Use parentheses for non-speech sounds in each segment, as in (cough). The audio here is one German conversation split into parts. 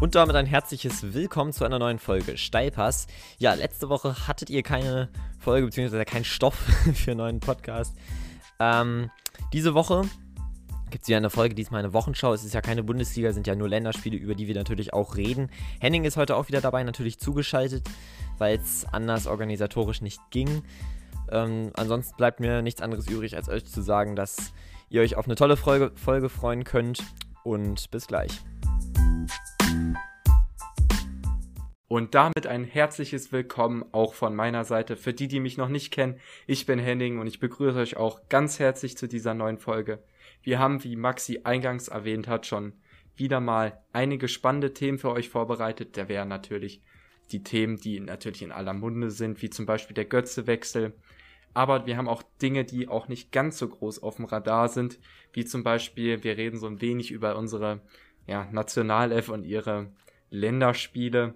Und damit ein herzliches Willkommen zu einer neuen Folge Steilpass. Ja, letzte Woche hattet ihr keine Folge bzw. keinen Stoff (laughs) für einen neuen Podcast. Ähm, diese Woche gibt es wieder eine Folge, diesmal eine Wochenschau. Es ist ja keine Bundesliga, es sind ja nur Länderspiele, über die wir natürlich auch reden. Henning ist heute auch wieder dabei, natürlich zugeschaltet, weil es anders organisatorisch nicht ging. Ähm, ansonsten bleibt mir nichts anderes übrig, als euch zu sagen, dass ihr euch auf eine tolle Folge, Folge freuen könnt. Und bis gleich. Und damit ein herzliches Willkommen auch von meiner Seite. Für die, die mich noch nicht kennen, ich bin Henning und ich begrüße euch auch ganz herzlich zu dieser neuen Folge. Wir haben, wie Maxi eingangs erwähnt hat, schon wieder mal einige spannende Themen für euch vorbereitet. Da wären natürlich die Themen, die natürlich in aller Munde sind, wie zum Beispiel der Götzewechsel. Aber wir haben auch Dinge, die auch nicht ganz so groß auf dem Radar sind, wie zum Beispiel, wir reden so ein wenig über unsere ja, Nationalelf und ihre Länderspiele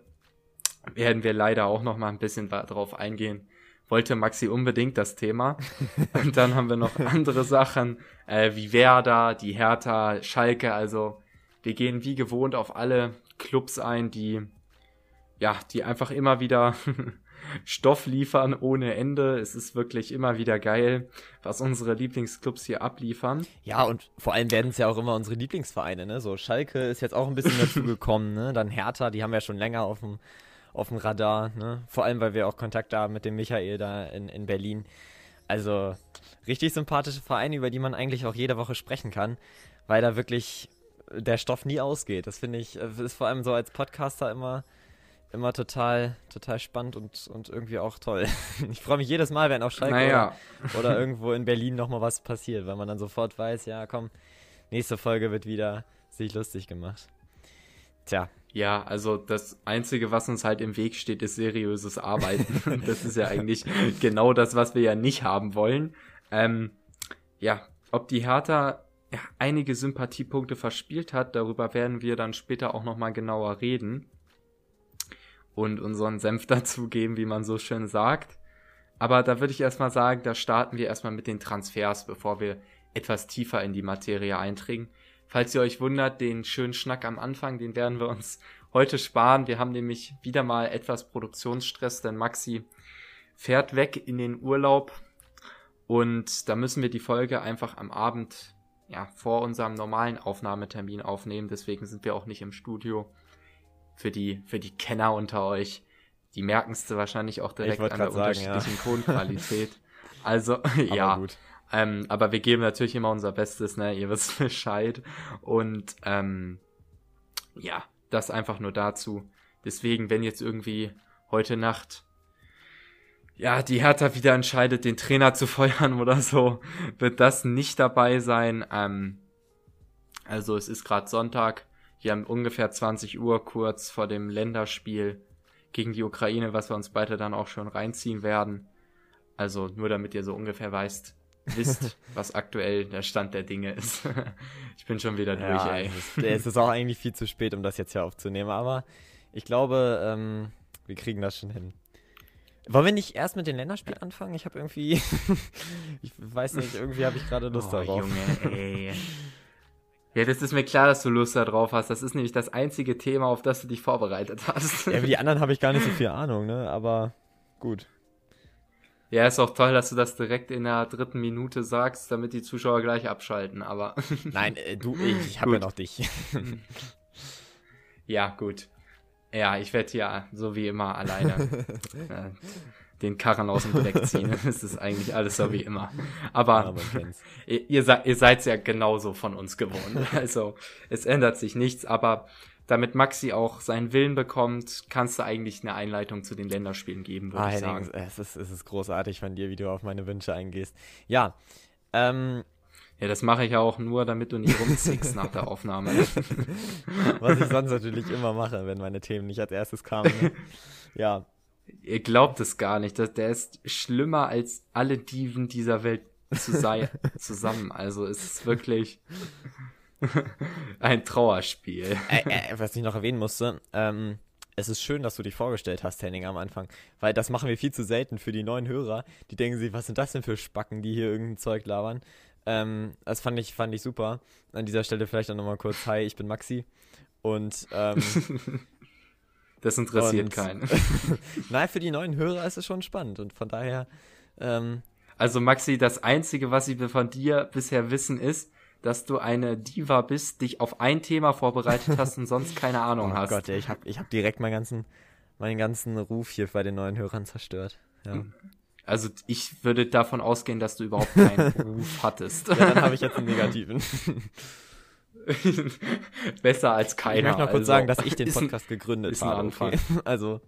werden wir leider auch noch mal ein bisschen darauf eingehen. Wollte Maxi unbedingt das Thema. (laughs) Und dann haben wir noch andere Sachen, äh, wie Werder, die Hertha, Schalke. Also wir gehen wie gewohnt auf alle Clubs ein, die ja, die einfach immer wieder (laughs) Stoff liefern ohne Ende. Es ist wirklich immer wieder geil, was unsere Lieblingsclubs hier abliefern. Ja, und vor allem werden es ja auch immer unsere Lieblingsvereine, ne? So Schalke ist jetzt auch ein bisschen dazu (laughs) gekommen, ne? Dann Hertha, die haben wir ja schon länger auf dem auf dem Radar. Ne? Vor allem, weil wir auch Kontakt haben mit dem Michael da in, in Berlin. Also richtig sympathische Vereine, über die man eigentlich auch jede Woche sprechen kann, weil da wirklich der Stoff nie ausgeht. Das finde ich, ist vor allem so als Podcaster immer, immer total, total spannend und, und irgendwie auch toll. (laughs) Ich freue mich jedes Mal, wenn auf Schalke naja. oder, oder irgendwo in Berlin nochmal was passiert, weil man dann sofort weiß, ja komm, nächste Folge wird wieder sich lustig gemacht. Tja, ja, also das Einzige, was uns halt im Weg steht, ist seriöses Arbeiten. (laughs) das ist ja eigentlich genau das, was wir ja nicht haben wollen. Ähm, ja, ob die Hertha ja, einige Sympathiepunkte verspielt hat, darüber werden wir dann später auch nochmal genauer reden und unseren Senf (laughs) dazugeben, wie man so schön sagt. Aber da würde ich erstmal sagen, da starten wir erstmal mit den Transfers, bevor wir etwas tiefer in die Materie eindringen. Falls ihr euch wundert, den schönen Schnack am Anfang, den werden wir uns (laughs) heute sparen. Wir haben nämlich wieder mal etwas Produktionsstress, denn Maxi fährt weg in den Urlaub und da müssen wir die Folge einfach am Abend ja, vor unserem normalen Aufnahmetermin aufnehmen. Deswegen sind wir auch nicht im Studio. Für die, für die Kenner unter euch, die merken es wahrscheinlich auch direkt an der sagen, unterschiedlichen ja. Tonqualität. (laughs) Also, (laughs) ja. Gut. Ähm, aber wir geben natürlich immer unser Bestes, ne? Ihr wisst (laughs) Bescheid. Und ähm, ja, das einfach nur dazu. Deswegen, wenn jetzt irgendwie heute Nacht ja, die Hertha wieder entscheidet, den Trainer zu feuern oder so, wird das nicht dabei sein. Ähm, also es ist gerade Sonntag. Wir haben ungefähr 20 Uhr kurz vor dem Länderspiel gegen die Ukraine, was wir uns beide dann auch schon reinziehen werden. Also nur damit ihr so ungefähr weißt, wisst, (laughs) was aktuell der Stand der Dinge ist. (laughs) ich bin schon wieder durch, ja, ey. Es ist, es ist auch eigentlich viel zu spät, um das jetzt hier aufzunehmen, aber ich glaube, ähm, wir kriegen das schon hin. Wollen wir nicht erst mit den Länderspielen anfangen? Ich habe irgendwie, (laughs) ich weiß nicht, irgendwie habe ich gerade Lust oh, darauf. Junge, ey. Ja, das ist mir klar, dass du Lust darauf hast. Das ist nämlich das einzige Thema, auf das du dich vorbereitet hast. Ja, wie die anderen habe ich gar nicht so viel Ahnung, ne? Aber gut. Ja, ist auch toll, dass du das direkt in der dritten Minute sagst, damit die Zuschauer gleich abschalten, aber. (laughs) Nein, äh, du, ich, ich habe ja noch dich. (laughs) ja, gut. Ja, ich werde hier so wie immer alleine (laughs) äh, den Karren aus dem Dreck ziehen. (laughs) Es ist eigentlich alles so wie immer. Aber ja, (laughs) ihr, ihr, ihr seid ja genauso von uns gewohnt. (laughs) Also es ändert sich nichts, aber damit Maxi auch seinen Willen bekommt, kannst du eigentlich eine Einleitung zu den Länderspielen geben, würde ah, ich sagen. Es ist, es ist großartig von dir, wie du auf meine Wünsche eingehst. Ja, ähm, ja, das mache ich ja auch nur, damit du nicht rumziehst nach der Aufnahme. Was ich sonst natürlich immer mache, wenn meine Themen nicht als erstes kamen. Ne? Ja. Ihr glaubt es gar nicht. Dass der ist schlimmer als alle Diven dieser Welt zu sein, (laughs) zusammen. Also es ist wirklich. Ein Trauerspiel. Äh, äh, was ich noch erwähnen musste, ähm, es ist schön, dass du dich vorgestellt hast, Henning, am Anfang. Weil das machen wir viel zu selten für die neuen Hörer. Die denken sich, was sind das denn für Spacken, die hier irgendein Zeug labern. Ähm, das fand ich, fand ich super. An dieser Stelle vielleicht auch nochmal kurz, hi, ich bin Maxi. Und ähm, (laughs) das interessiert und, keinen. (laughs) Nein, für die neuen Hörer ist es schon spannend und von daher. Ähm, also Maxi, das Einzige, was sie von dir bisher wissen, ist, dass du eine Diva bist, dich auf ein Thema vorbereitet hast und sonst keine (laughs) Ahnung oh hast. Oh Gott, ey, ich habe ich hab direkt meinen ganzen, meinen ganzen Ruf hier bei den neuen Hörern zerstört. Ja. Also ich würde davon ausgehen, dass du überhaupt keinen (laughs) Ruf hattest. Ja, dann habe ich jetzt einen negativen. (laughs) Besser als keiner. Ich möchte noch kurz also, sagen, dass ich den Podcast ein, gegründet ist habe. Anfang. Okay. (laughs) Also.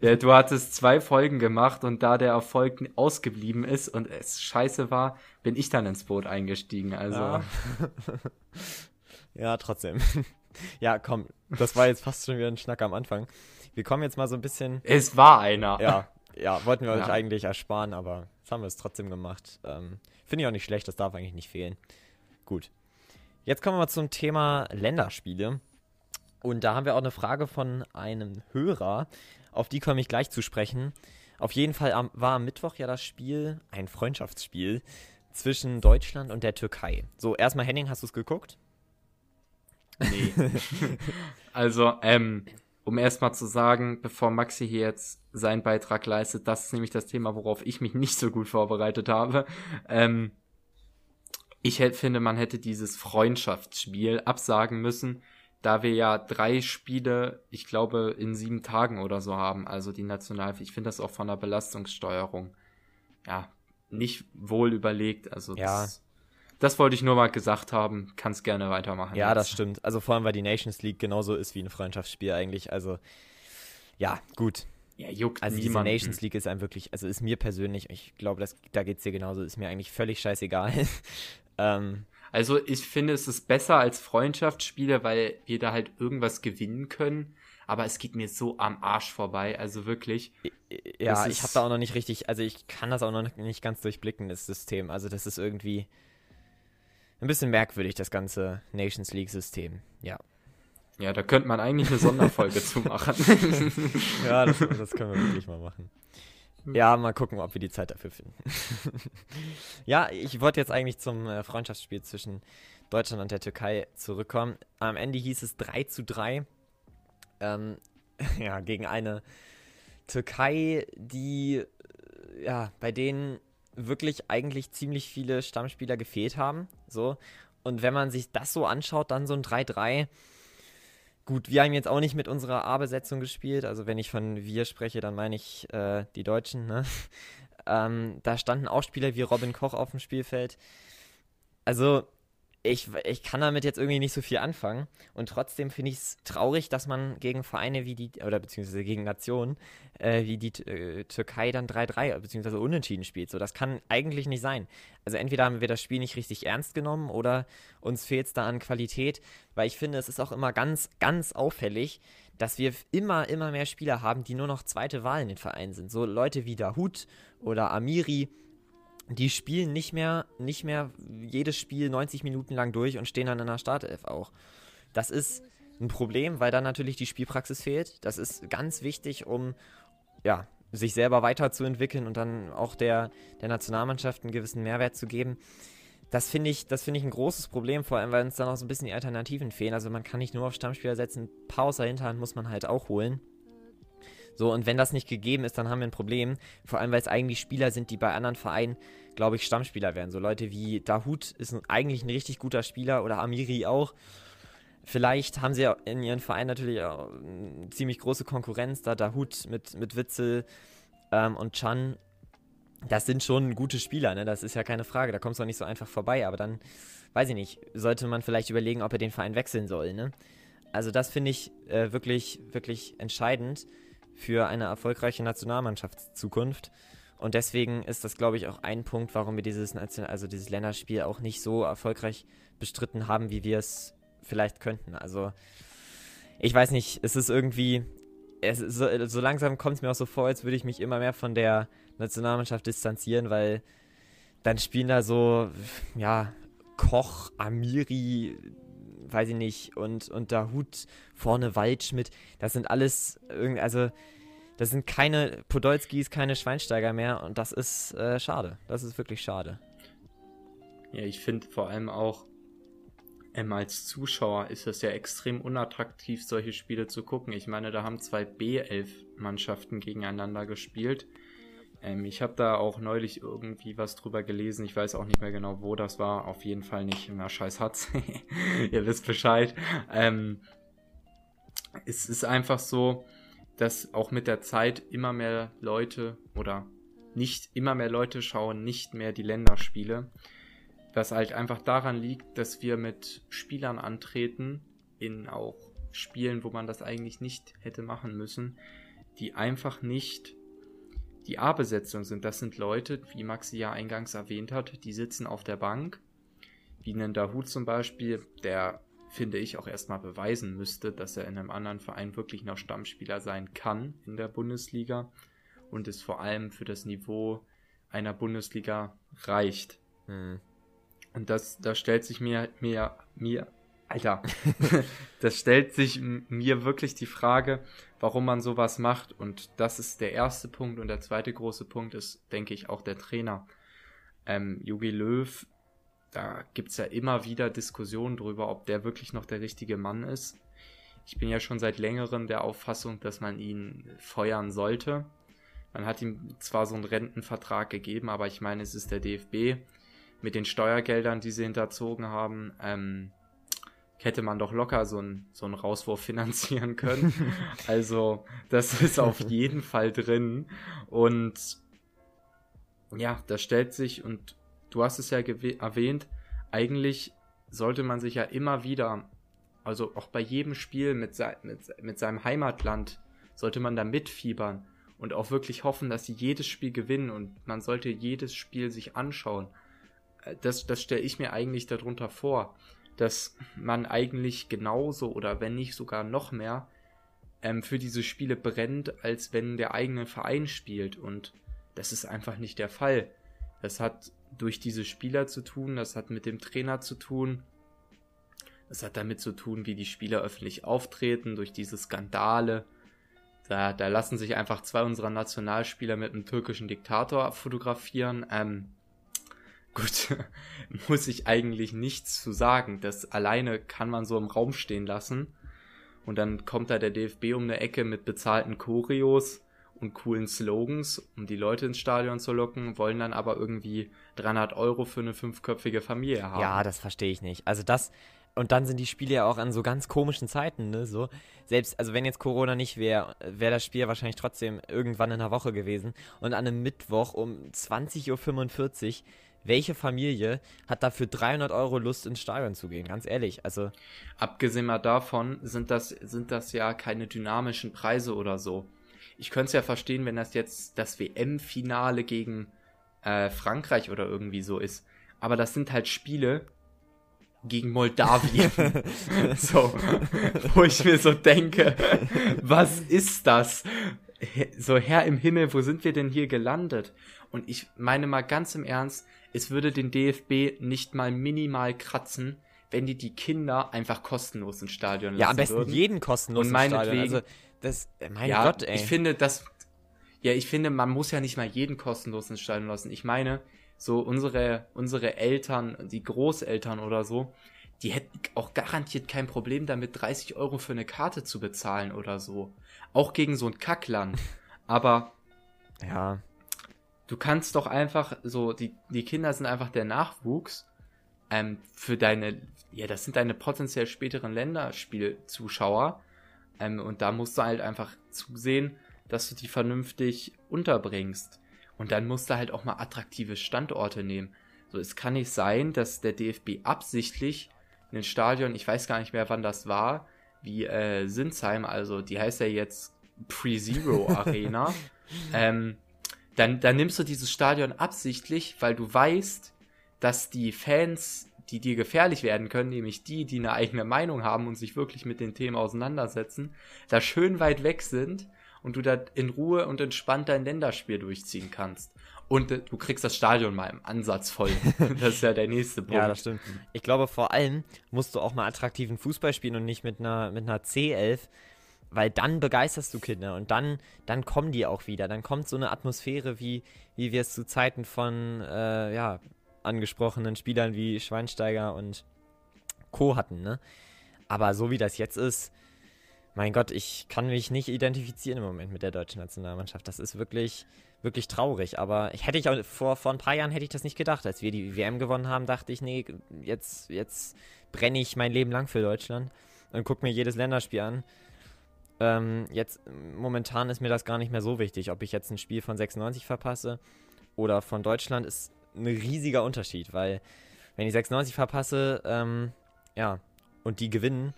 Ja, du hattest zwei Folgen gemacht und da der Erfolg ausgeblieben ist und es scheiße war, bin ich dann ins Boot eingestiegen. Also. Ja, (laughs) ja trotzdem. Ja, komm, das war jetzt fast schon wieder ein Schnack am Anfang. Wir kommen jetzt mal so ein bisschen. Es war einer. Ja, ja, wollten wir ja. euch eigentlich ersparen, aber jetzt haben wir es trotzdem gemacht. Ähm, Finde ich auch nicht schlecht, das darf eigentlich nicht fehlen. Gut. Jetzt kommen wir mal zum Thema Länderspiele. Und da haben wir auch eine Frage von einem Hörer. Auf die komme ich gleich zu sprechen. Auf jeden Fall war am Mittwoch ja das Spiel, ein Freundschaftsspiel zwischen Deutschland und der Türkei. So, erstmal Henning, hast du es geguckt? Nee. (laughs) also, ähm, um erstmal zu sagen, bevor Maxi hier jetzt seinen Beitrag leistet, das ist nämlich das Thema, worauf ich mich nicht so gut vorbereitet habe. Ähm, ich finde, man hätte dieses Freundschaftsspiel absagen müssen, da wir ja drei Spiele, ich glaube, in sieben Tagen oder so haben, also die National, ich finde das auch von der Belastungssteuerung, ja, nicht wohl überlegt, also ja. das, das wollte ich nur mal gesagt haben. Kannst gerne weitermachen. Ja, jetzt. das stimmt. Also vor allem, weil die Nations League genauso ist wie ein Freundschaftsspiel eigentlich. Also, ja, gut. Ja, juckt Also niemanden. diese Nations League ist einem wirklich, also ist mir persönlich, ich glaube, das, da geht es dir genauso, ist mir eigentlich völlig scheißegal. (laughs) ähm, also ich finde, es ist besser als Freundschaftsspiele, weil wir da halt irgendwas gewinnen können. Aber es geht mir so am Arsch vorbei, also wirklich. Ja, ich habe da auch noch nicht richtig, also ich kann das auch noch nicht ganz durchblicken, das System. Also das ist irgendwie, ein bisschen merkwürdig, das ganze Nations League-System. Ja. Ja, da könnte man eigentlich eine Sonderfolge zu machen. (laughs) ja, das, (laughs) das, können wir wirklich mal machen. Ja, mal gucken, ob wir die Zeit dafür finden. (laughs) ja, ich wollte jetzt eigentlich zum äh, Freundschaftsspiel zwischen Deutschland und der Türkei zurückkommen. Am Ende hieß es 3 zu 3. Ähm, (laughs) ja, gegen eine Türkei, die, äh, ja, bei denen wirklich eigentlich ziemlich viele Stammspieler gefehlt haben. So. Und wenn man sich das so anschaut, dann so ein 3-3. Gut, wir haben jetzt auch nicht mit unserer A-Besetzung gespielt. Also wenn ich von wir spreche, dann meine ich äh, die Deutschen. Ne? (laughs) Ähm, da standen auch Spieler wie Robin Koch auf dem Spielfeld. Also ich, ich kann damit jetzt irgendwie nicht so viel anfangen. Und trotzdem finde ich es traurig, dass man gegen Vereine wie die, oder beziehungsweise gegen Nationen äh, wie die äh, Türkei dann 3-3 beziehungsweise unentschieden spielt. So, das kann eigentlich nicht sein. Also entweder haben wir das Spiel nicht richtig ernst genommen oder uns fehlt es da an Qualität, weil ich finde, es ist auch immer ganz, ganz auffällig, dass wir immer, immer mehr Spieler haben, die nur noch zweite Wahl in den Vereinen sind. So Leute wie Dahut oder Amiri, die spielen nicht mehr, nicht mehr jedes Spiel 90 Minuten lang durch und stehen dann in der Startelf auch. Das ist ein Problem, weil dann natürlich die Spielpraxis fehlt. Das ist ganz wichtig, um ja, sich selber weiterzuentwickeln und dann auch der, der Nationalmannschaft einen gewissen Mehrwert zu geben. Das finde ich, das ich ein großes Problem, vor allem, weil uns dann auch so ein bisschen die Alternativen fehlen. Also man kann nicht nur auf Stammspieler setzen, ein paar aus der Hinterhand muss man halt auch holen. So, und wenn das nicht gegeben ist, dann haben wir ein Problem. Vor allem, weil es eigentlich Spieler sind, die bei anderen Vereinen, glaube ich, Stammspieler werden. So Leute wie Dahut ist eigentlich ein richtig guter Spieler oder Amiri auch. Vielleicht haben sie in ihren Verein natürlich auch eine ziemlich große Konkurrenz, da Dahut mit, mit Witzel ähm, und Chan. Das sind schon gute Spieler, ne? Das ist ja keine Frage. Da kommst du auch nicht so einfach vorbei. Aber dann, weiß ich nicht, sollte man vielleicht überlegen, ob er den Verein wechseln soll, ne? Also das finde ich äh, wirklich, wirklich entscheidend für eine erfolgreiche Nationalmannschaftszukunft. Und deswegen ist das, glaube ich, auch ein Punkt, warum wir dieses, also dieses Länderspiel auch nicht so erfolgreich bestritten haben, wie wir es vielleicht könnten. Also, ich weiß nicht, es ist irgendwie, es so, so langsam kommt es mir auch so vor, als würde ich mich immer mehr von der Nationalmannschaft distanzieren, weil dann spielen da so, ja, Koch, Amiri, weiß ich nicht, und, und der Hut vorne Waldschmidt, das sind alles also das sind keine Podolskis, keine Schweinsteiger mehr und das ist äh, schade. Das ist wirklich schade. Ja, ich finde vor allem auch, ähm, als Zuschauer ist es ja extrem unattraktiv, solche Spiele zu gucken. Ich meine, da haben zwei B11-Mannschaften gegeneinander gespielt. Ähm, ich habe da auch neulich irgendwie was drüber gelesen. Ich weiß auch nicht mehr genau, wo das war. Auf jeden Fall nicht. Na, scheiß hat's. (laughs) Ihr wisst Bescheid. Ähm, es ist einfach so, dass auch mit der Zeit immer mehr Leute oder nicht immer mehr Leute schauen nicht mehr die Länderspiele. Was halt einfach daran liegt, dass wir mit Spielern antreten, in auch Spielen, wo man das eigentlich nicht hätte machen müssen, die einfach nicht die A-Besetzung sind. Das sind Leute, wie Maxi ja eingangs erwähnt hat, die sitzen auf der Bank. Wie einen Dahut zum Beispiel, der finde ich auch erstmal beweisen müsste, dass er in einem anderen Verein wirklich noch Stammspieler sein kann in der Bundesliga und es vor allem für das Niveau einer Bundesliga reicht. Hm. Und das, da stellt sich mir, mir, mir, Alter, (laughs) das stellt sich mir wirklich die Frage, warum man sowas macht. Und das ist der erste Punkt. Und der zweite große Punkt ist, denke ich, auch der Trainer. Ähm, Jogi Löw, da gibt es ja immer wieder Diskussionen darüber, ob der wirklich noch der richtige Mann ist. Ich bin ja schon seit längerem der Auffassung, dass man ihn feuern sollte. Man hat ihm zwar so einen Rentenvertrag gegeben, aber ich meine, es ist der DFB mit den Steuergeldern, die sie hinterzogen haben, ähm, hätte man doch locker so einen so einen Rauswurf finanzieren (laughs) können. also, das ist auf (laughs) jeden Fall drin. Und ja, da stellt sich, und du hast es ja erwähnt, eigentlich sollte man sich ja immer wieder, also auch bei jedem Spiel mit, se mit, mit seinem Heimatland, sollte man da mitfiebern und auch wirklich hoffen, dass sie jedes Spiel gewinnen und man sollte jedes Spiel sich anschauen das, das stelle ich mir eigentlich darunter vor, dass man eigentlich genauso oder wenn nicht sogar noch mehr ähm, für diese Spiele brennt, als wenn der eigene Verein spielt. Und das ist einfach nicht der Fall. Das hat durch diese Spieler zu tun, das hat mit dem Trainer zu tun, das hat damit zu tun, wie die Spieler öffentlich auftreten, durch diese Skandale. Da, da lassen sich einfach zwei unserer Nationalspieler mit einem türkischen Diktator fotografieren. Ähm, Gut, (laughs) muss ich eigentlich nichts zu sagen. Das alleine kann man so im Raum stehen lassen. Und dann kommt da der DFB um eine Ecke mit bezahlten Choreos und coolen Slogans, um die Leute ins Stadion zu locken, wollen dann aber irgendwie 300 Euro für eine fünfköpfige Familie haben. Ja, das verstehe ich nicht. Also das, und dann sind die Spiele ja auch an so ganz komischen Zeiten, ne? So, selbst, also wenn jetzt Corona nicht wäre, wäre das Spiel wahrscheinlich trotzdem irgendwann in der Woche gewesen. Und an einem Mittwoch um 20.45 Uhr welche Familie hat dafür 300 Euro Lust ins Stadion zu gehen? Ganz ehrlich, also. Abgesehen mal davon sind das, sind das ja keine dynamischen Preise oder so. Ich könnte es ja verstehen, wenn das jetzt das WM-Finale gegen äh, Frankreich oder irgendwie so ist. Aber das sind halt Spiele gegen Moldawien. (laughs) so, wo ich mir so denke, was ist das? So, Herr im Himmel, wo sind wir denn hier gelandet? Und ich meine mal ganz im Ernst, es würde den DFB nicht mal minimal kratzen, wenn die die Kinder einfach kostenlos ins Stadion lassen Ja, am besten würden. jeden kostenlos Und meinetwegen, Also, das, äh, mein ja, Gott, ey. Ich finde, das, ja, ich finde, man muss ja nicht mal jeden kostenlos ins Stadion lassen. Ich meine, so unsere, unsere Eltern, die Großeltern oder so, die hätten auch garantiert kein Problem damit, 30 Euro für eine Karte zu bezahlen oder so. Auch gegen so ein Kackland. (laughs) Aber, ja, du kannst doch einfach so, die, die Kinder sind einfach der Nachwuchs ähm, für deine, ja, das sind deine potenziell späteren Länderspielzuschauer. Ähm, und da musst du halt einfach zusehen, dass du die vernünftig unterbringst. Und dann musst du halt auch mal attraktive Standorte nehmen. So, es kann nicht sein, dass der DFB absichtlich in den Stadion, ich weiß gar nicht mehr, wann das war, wie äh, Sinsheim, also die heißt ja jetzt Pre-Zero Arena, (laughs) ähm, dann, dann nimmst du dieses Stadion absichtlich, weil du weißt, dass die Fans, die dir gefährlich werden können, nämlich die, die eine eigene Meinung haben und sich wirklich mit den Themen auseinandersetzen, da schön weit weg sind und du da in Ruhe und entspannt dein Länderspiel durchziehen kannst. Und äh, du kriegst das Stadion mal im Ansatz voll. (laughs) das ist ja der nächste Punkt. Ja, das stimmt. Ich glaube, vor allem musst du auch mal attraktiven Fußball spielen und nicht mit einer, mit einer C11, weil dann begeisterst du Kinder und dann, dann kommen die auch wieder. Dann kommt so eine Atmosphäre, wie, wie wir es zu Zeiten von, äh, ja, angesprochenen Spielern wie Schweinsteiger und Co. hatten, ne? Aber so wie das jetzt ist, mein Gott, ich kann mich nicht identifizieren im Moment mit der deutschen Nationalmannschaft. Das ist wirklich, wirklich traurig. Aber ich hätte ich auch vor, vor ein paar Jahren hätte ich das nicht gedacht. Als wir die WM gewonnen haben, dachte ich, nee, jetzt, jetzt brenne ich mein Leben lang für Deutschland und gucke mir jedes Länderspiel an. Ähm, jetzt, momentan ist mir das gar nicht mehr so wichtig. Ob ich jetzt ein Spiel von 96 verpasse oder von Deutschland, ist ein riesiger Unterschied, weil wenn ich 96 verpasse, ähm, ja, und die gewinnen,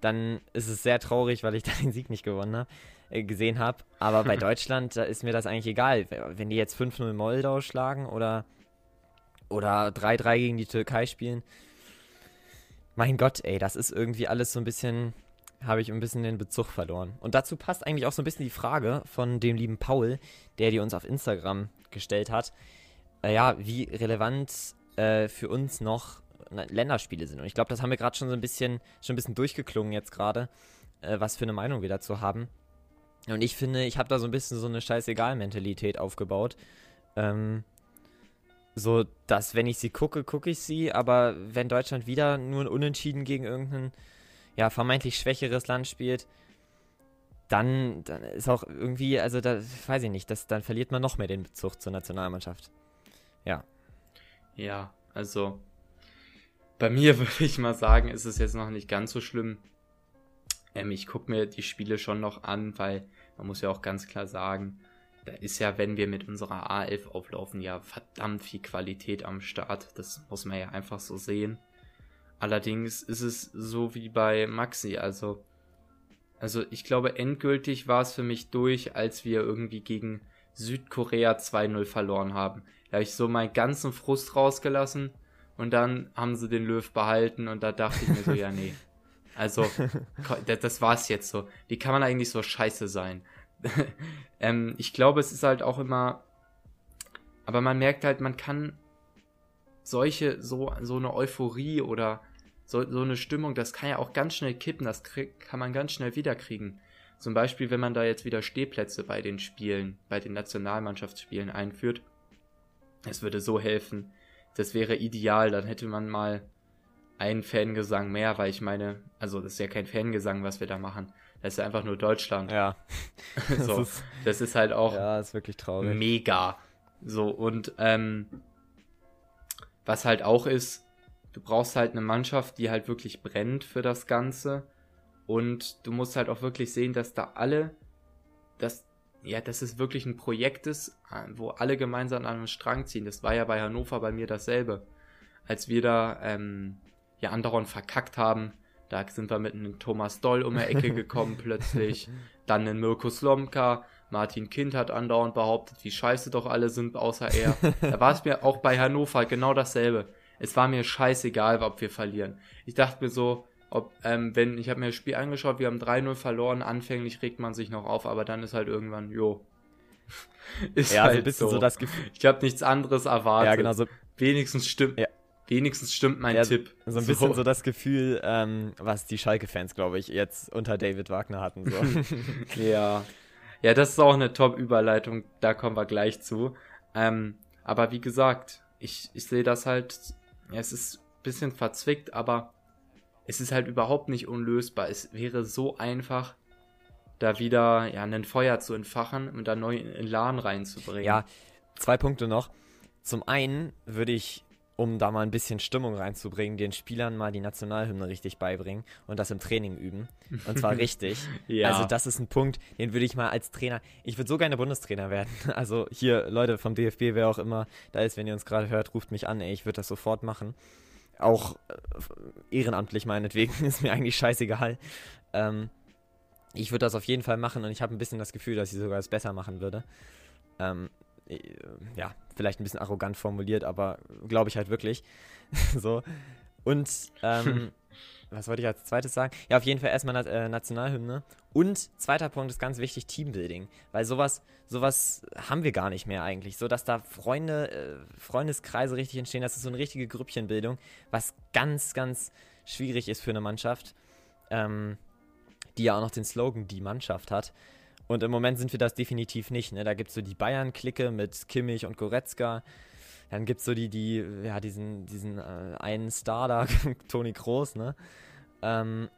dann ist es sehr traurig, weil ich (laughs) da den Sieg nicht gewonnen habe, äh, gesehen habe. Aber bei (laughs) Deutschland, da ist mir das eigentlich egal. Wenn die jetzt 5-0 Moldau schlagen oder, oder 3-3 gegen die Türkei spielen, mein Gott, ey, das ist irgendwie alles so ein bisschen, habe ich ein bisschen den Bezug verloren. Und dazu passt eigentlich auch so ein bisschen die Frage von dem lieben Paul, der die uns auf Instagram gestellt hat. Äh, ja, wie relevant äh, für uns noch Länderspiele sind. Und ich glaube, das haben wir gerade schon so ein bisschen, schon ein bisschen durchgeklungen jetzt gerade, äh, was für eine Meinung wir dazu haben. Und ich finde, ich habe da so ein bisschen so eine Scheißegal-Mentalität aufgebaut. Ähm, so, dass wenn ich sie gucke, gucke ich sie, aber wenn Deutschland wieder nur ein Unentschieden gegen irgendein, ja, vermeintlich schwächeres Land spielt, dann, dann ist auch irgendwie, also da weiß ich nicht, das, dann verliert man noch mehr den Bezug zur Nationalmannschaft. Ja. Ja, also bei mir (laughs) würde ich mal sagen, ist es jetzt noch nicht ganz so schlimm. Ähm, ich gucke mir die Spiele schon noch an, weil man muss ja auch ganz klar sagen, da ist ja, wenn wir mit unserer A11 auflaufen, ja verdammt viel Qualität am Start. Das muss man ja einfach so sehen. Allerdings ist es so wie bei Maxi, also also ich glaube endgültig war es für mich durch, als wir irgendwie gegen Südkorea 2-0 verloren haben. Da habe ich so meinen ganzen Frust rausgelassen und dann haben sie den Löw behalten und da dachte ich mir so, ja, nee. Also, das war's jetzt so. Wie kann man eigentlich so scheiße sein? (laughs) ähm, ich glaube, es ist halt auch immer. Aber man merkt halt, man kann solche, so, so eine Euphorie oder so, so eine Stimmung, das kann ja auch ganz schnell kippen, das krieg, kann man ganz schnell wiederkriegen. Zum Beispiel, wenn man da jetzt wieder Stehplätze bei den Spielen, bei den Nationalmannschaftsspielen einführt. Es würde so helfen, das wäre ideal, dann hätte man mal einen Fangesang mehr, weil ich meine, also das ist ja kein Fangesang, was wir da machen. Das ist ja einfach nur Deutschland. Ja. (laughs) so, das, ist, das ist halt auch ja, ist wirklich traurig. mega. So, und ähm, was halt auch ist, du brauchst halt eine Mannschaft, die halt wirklich brennt für das Ganze. Und du musst halt auch wirklich sehen, dass da alle, dass ja, dass es wirklich ein Projekt ist, wo alle gemeinsam an einem Strang ziehen. Das war ja bei Hannover bei mir dasselbe. Als wir da ähm, ja andauernd verkackt haben, da sind wir mit einem Thomas Doll um die Ecke (laughs) gekommen plötzlich. Dann ein Mirko Slomka. Martin Kind hat andauernd behauptet, wie scheiße doch alle sind, außer er. Da war es mir auch bei Hannover genau dasselbe. Es war mir scheißegal, ob wir verlieren. Ich dachte mir so, ob, ähm, wenn, ich habe mir das Spiel angeschaut, wir haben 3-0 verloren, anfänglich regt man sich noch auf, aber dann ist halt irgendwann, jo. (laughs) ist ja, halt so ein bisschen so, so das Gefühl. Ich habe nichts anderes erwartet. Ja, genau so. Wenigstens stimmt. Ja. Wenigstens stimmt mein ja, Tipp. So ein bisschen so, so das Gefühl, ähm, was die Schalke-Fans, glaube ich, jetzt unter David Wagner hatten. So. (laughs) ja. Ja, das ist auch eine Top-Überleitung, da kommen wir gleich zu. Ähm, aber wie gesagt, ich, ich sehe das halt, es ist ein bisschen verzwickt, aber es ist halt überhaupt nicht unlösbar. Es wäre so einfach, da wieder ja, ein Feuer zu entfachen und da neu in Laden reinzubringen. Ja, zwei Punkte noch. Zum einen würde ich, um da mal ein bisschen Stimmung reinzubringen, den Spielern mal die Nationalhymne richtig beibringen und das im Training üben. Und zwar (laughs) richtig. ja. Also das ist ein Punkt, den würde ich mal als Trainer, ich würde so gerne Bundestrainer werden. (laughs) Also hier, Leute vom DFB, wer auch immer da ist, wenn ihr uns gerade hört, ruft mich an, ey, ich würde das sofort machen auch äh, ehrenamtlich meinetwegen, (laughs) ist mir eigentlich scheißegal. Ähm, ich würde das auf jeden Fall machen und ich habe ein bisschen das Gefühl, dass ich sogar es besser machen würde. Ähm, äh, ja, vielleicht ein bisschen arrogant formuliert, aber glaube ich halt wirklich. (laughs) so. Und ähm, was wollte ich als zweites sagen? Ja, auf jeden Fall erstmal äh, Nationalhymne. Und zweiter Punkt ist ganz wichtig, Teambuilding. Weil sowas, sowas haben wir gar nicht mehr eigentlich. So, dass da Freunde, äh, Freundeskreise richtig entstehen, das ist so eine richtige Grüppchenbildung, was ganz, ganz schwierig ist für eine Mannschaft, ähm, die ja auch noch den Slogan Die Mannschaft hat. Und im Moment sind wir das definitiv nicht. Ne? Da gibt es so die Bayern-Clique mit Kimmich und Goretzka. dann gibt es so die, die, ja, diesen, diesen äh, einen Star da, (laughs) Toni Kroos, ne? Ähm,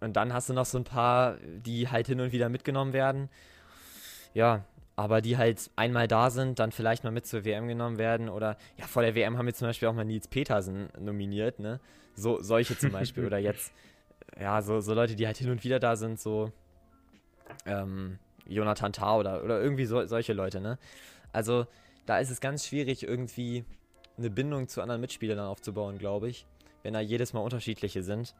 und dann hast du noch so ein paar, die halt hin und wieder mitgenommen werden. Ja, aber die halt einmal da sind, dann vielleicht mal mit zur WM genommen werden. Oder ja, vor der WM haben wir zum Beispiel auch mal Nils Petersen nominiert, ne? So, solche zum Beispiel. (laughs) oder jetzt, ja, so, so Leute, die halt hin und wieder da sind, so ähm, Jonathan Tah oder, oder irgendwie so, solche Leute, ne? Also da ist es ganz schwierig, irgendwie eine Bindung zu anderen Mitspielern aufzubauen, glaube ich, wenn da jedes Mal unterschiedliche sind.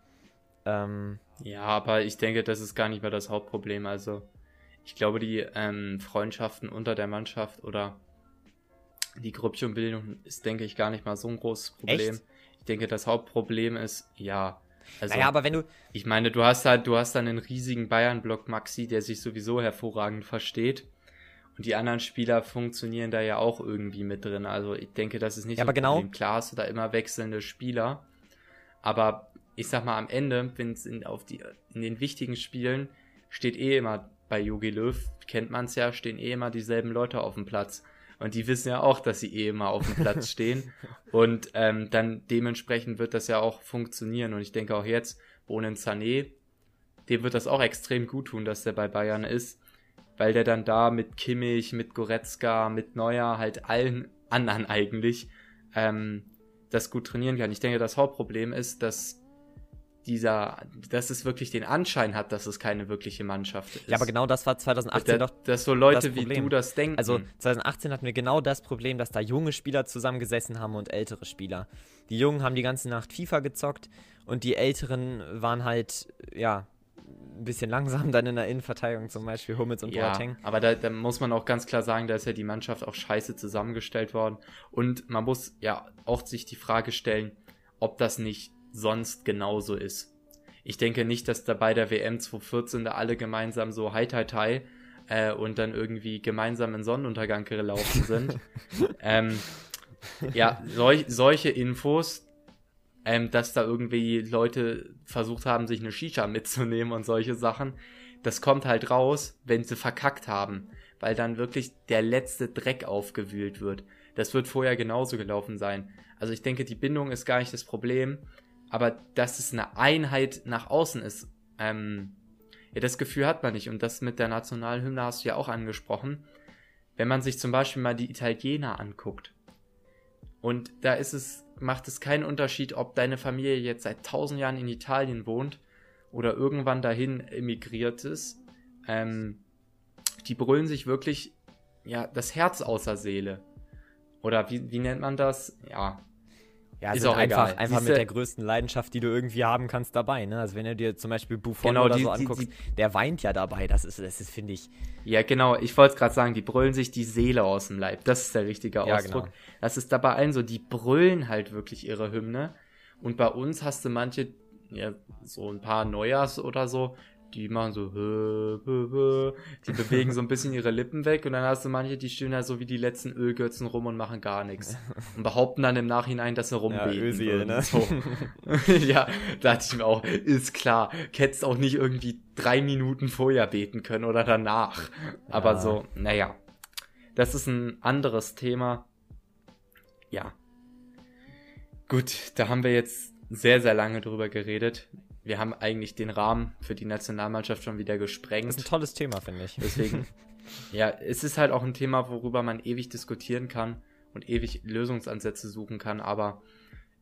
Ähm, ja, aber ich denke, das ist gar nicht mehr das Hauptproblem. Also ich glaube, die ähm, Freundschaften unter der Mannschaft oder die Grüppchenbildung ist, denke ich, gar nicht mal so ein großes Problem. Echt? Ich denke, das Hauptproblem ist, ja. Also, naja, aber wenn du. Ich meine, du hast halt, du hast dann einen riesigen Bayern-Block Maxi, der sich sowieso hervorragend versteht. Und die anderen Spieler funktionieren da ja auch irgendwie mit drin. Also ich denke, das ist nicht ja, so aber genau. Klar hast du da immer wechselnde Spieler. Aber ich sag mal, am Ende, wenn es in, in den wichtigen Spielen steht eh immer bei Jogi Löw, kennt man es ja, stehen eh immer dieselben Leute auf dem Platz. Und die wissen ja auch, dass sie eh immer auf dem Platz (laughs) stehen. Und ähm, dann dementsprechend wird das ja auch funktionieren. Und ich denke auch jetzt, Bonen Sané, dem wird das auch extrem gut tun, dass der bei Bayern ist weil der dann da mit Kimmich, mit Goretzka, mit Neuer, halt allen anderen (laughs) eigentlich ähm, das gut trainieren kann. Ich denke, das Hauptproblem ist, dass dieser, dass es wirklich den Anschein hat, dass es keine wirkliche Mannschaft ist. Ja, aber genau das war 2018 da, doch. Dass so Leute wie du das denken. Also 2018 hatten wir genau das Problem, dass da junge Spieler zusammengesessen haben und ältere Spieler. Die Jungen haben die ganze Nacht FIFA gezockt und die Älteren waren halt, ja, ein bisschen langsam dann in der Innenverteidigung, zum Beispiel Hummels und ja, Boateng. Aber da, da, muss man auch ganz klar sagen, da ist ja die Mannschaft auch scheiße zusammengestellt worden. Und man muss ja auch sich die Frage stellen, ob das nicht sonst genauso ist. Ich denke nicht, dass da bei der WM 2014 da alle gemeinsam so hi hi hi äh, und dann irgendwie gemeinsam in Sonnenuntergang gelaufen sind. (laughs) ähm, ja, solch, solche Infos, ähm, dass da irgendwie Leute versucht haben, sich eine Shisha mitzunehmen und solche Sachen. Das kommt halt raus, wenn sie verkackt haben, weil dann wirklich der letzte Dreck aufgewühlt wird. Das wird vorher genauso gelaufen sein. Also ich denke, die Bindung ist gar nicht das Problem, aber dass es eine Einheit nach außen ist, ähm, ja, das Gefühl hat man nicht. Und das mit der Nationalhymne hast du ja auch angesprochen. Wenn man sich zum Beispiel mal die Italiener anguckt, und da ist es, macht es keinen Unterschied, ob deine Familie jetzt seit tausend Jahren in Italien wohnt oder irgendwann dahin emigriert ist. Ähm, die brüllen sich wirklich ja das Herz außer Seele. Oder wie, wie nennt man das? Ja, ja, ist auch einfach, einfach Siehste, mit der größten Leidenschaft, die du irgendwie haben kannst, dabei. Ne? Also wenn du dir zum Beispiel Buffon genau, oder die, so anguckst, die, die, der weint ja dabei. Das ist, das ist, finde ich. Ja, genau. Ich wollte es gerade sagen, die brüllen sich die Seele aus dem Leib. Das ist der richtige Ausdruck. Ja, genau. Das ist dabei allen so. Die brüllen halt wirklich ihre Hymne. Und bei uns hast du manche, ja, so ein paar Neujahrs oder so, die machen so, die bewegen so ein bisschen ihre Lippen weg und dann hast du manche, die stehen da so wie die letzten Ölgötzen rum und machen gar nichts. (laughs) Und behaupten dann im Nachhinein, dass sie rumbeten. Ja, Ösil, ne? so. (laughs) ja, da dachte ich mir auch, ist klar, hättest auch nicht irgendwie drei Minuten vorher beten können oder danach. Aber ja. so, naja. Das ist ein anderes Thema. Ja. Gut, da haben wir jetzt sehr, sehr lange drüber geredet wir haben eigentlich den Rahmen für die Nationalmannschaft schon wieder gesprengt. Das ist ein tolles Thema, finde ich. Deswegen, (laughs) ja, es ist halt auch ein Thema, worüber man ewig diskutieren kann und ewig Lösungsansätze suchen kann, aber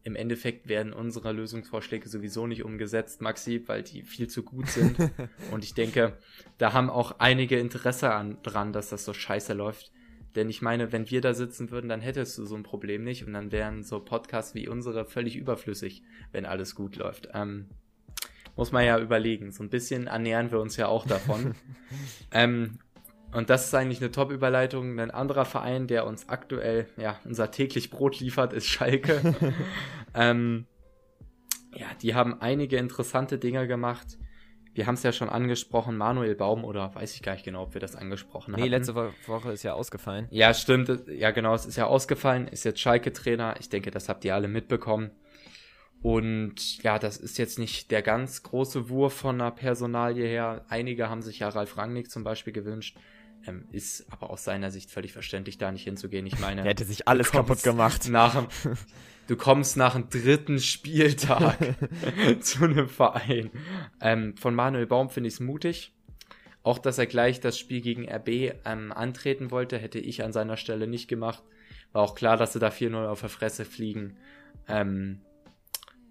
im Endeffekt werden unsere Lösungsvorschläge sowieso nicht umgesetzt, Maxi, weil die viel zu gut sind. (laughs) und ich denke, da haben auch einige Interesse an, dran, dass das so scheiße läuft. Denn ich meine, wenn wir da sitzen würden, dann hättest du so ein Problem nicht und dann wären so Podcasts wie unsere völlig überflüssig, wenn alles gut läuft. Ähm, muss man ja überlegen. So ein bisschen ernähren wir uns ja auch davon. (laughs) ähm, und das ist eigentlich eine Top-Überleitung. Ein anderer Verein, der uns aktuell ja unser täglich Brot liefert, ist Schalke. (laughs) ähm, ja, die haben einige interessante Dinge gemacht. Wir haben es ja schon angesprochen, Manuel Baum, oder weiß ich gar nicht genau, ob wir das angesprochen haben. Nee, letzte Woche ist ja ausgefallen. Ja, stimmt. Ja, genau, es ist ja ausgefallen. Ist jetzt Schalke-Trainer. Ich denke, das habt ihr alle mitbekommen. Und ja, das ist jetzt nicht der ganz große Wurf von einer Personalie her. Einige haben sich ja Ralf Rangnick zum Beispiel gewünscht. Ähm, ist aber aus seiner Sicht völlig verständlich, da nicht hinzugehen. Ich meine, (laughs) er hätte sich alles kaputt gemacht. Nach du kommst nach dem dritten Spieltag (laughs) zu einem Verein. Ähm, von Manuel Baum finde ich es mutig. Auch, dass er gleich das Spiel gegen RB ähm, antreten wollte, hätte ich an seiner Stelle nicht gemacht. War auch klar, dass sie da 4-0 auf der Fresse fliegen. Ähm,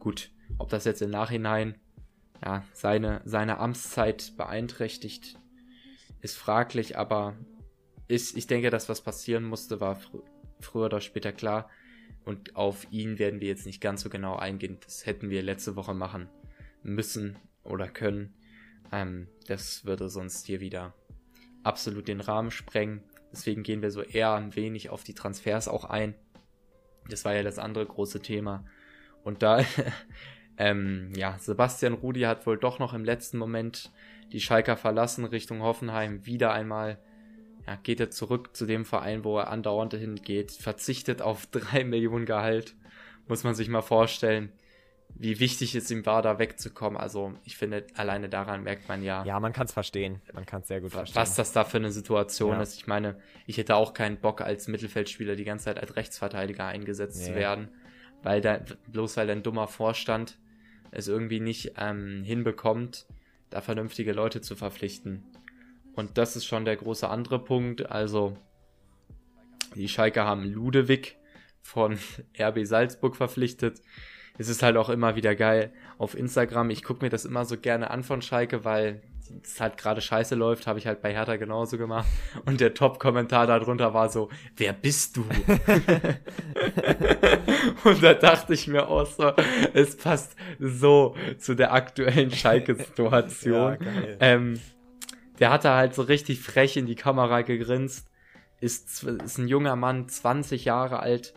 gut, ob das jetzt im Nachhinein ja, seine, seine Amtszeit beeinträchtigt, ist fraglich, aber ist, ich denke, dass was passieren musste, war fr früher oder später klar. Und auf ihn werden wir jetzt nicht ganz so genau eingehen. Das hätten wir letzte Woche machen müssen oder können. Ähm, das würde sonst hier wieder absolut den Rahmen sprengen. Deswegen gehen wir so eher ein wenig auf die Transfers auch ein. Das war ja das andere große Thema. Und da, (laughs) ähm, ja, Sebastian Rudi hat wohl doch noch im letzten Moment die Schalker verlassen Richtung Hoffenheim. Wieder einmal ja, geht er zurück zu dem Verein, wo er andauernd hingeht, verzichtet auf (laughs) drei Millionen Gehalt. Muss man sich mal vorstellen wie wichtig es ihm war, da wegzukommen. Also ich finde, alleine daran merkt man ja. Ja, man kann es verstehen. Man kann es sehr gut verstehen. Was das da für eine Situation ja. ist. Ich meine, ich hätte auch keinen Bock, als Mittelfeldspieler die ganze Zeit als Rechtsverteidiger eingesetzt nee. zu werden. Weil da, bloß weil ein dummer Vorstand es irgendwie nicht ähm, hinbekommt, da vernünftige Leute zu verpflichten. Und das ist schon der große andere Punkt. Also, die Schalke haben Ludewig von (laughs) RB Salzburg verpflichtet es ist halt auch immer wieder geil auf Instagram. Ich gucke mir das immer so gerne an von Schalke, weil es halt gerade scheiße läuft, habe ich halt bei Hertha genauso gemacht. Und der Top-Kommentar darunter war so, wer bist du? (laughs) und da dachte ich mir auch so, es passt so zu der aktuellen Schalke-Situation. Ja, ähm, der hatte halt so richtig frech in die Kamera gegrinst. Ist, ist ein junger Mann, 20 Jahre alt,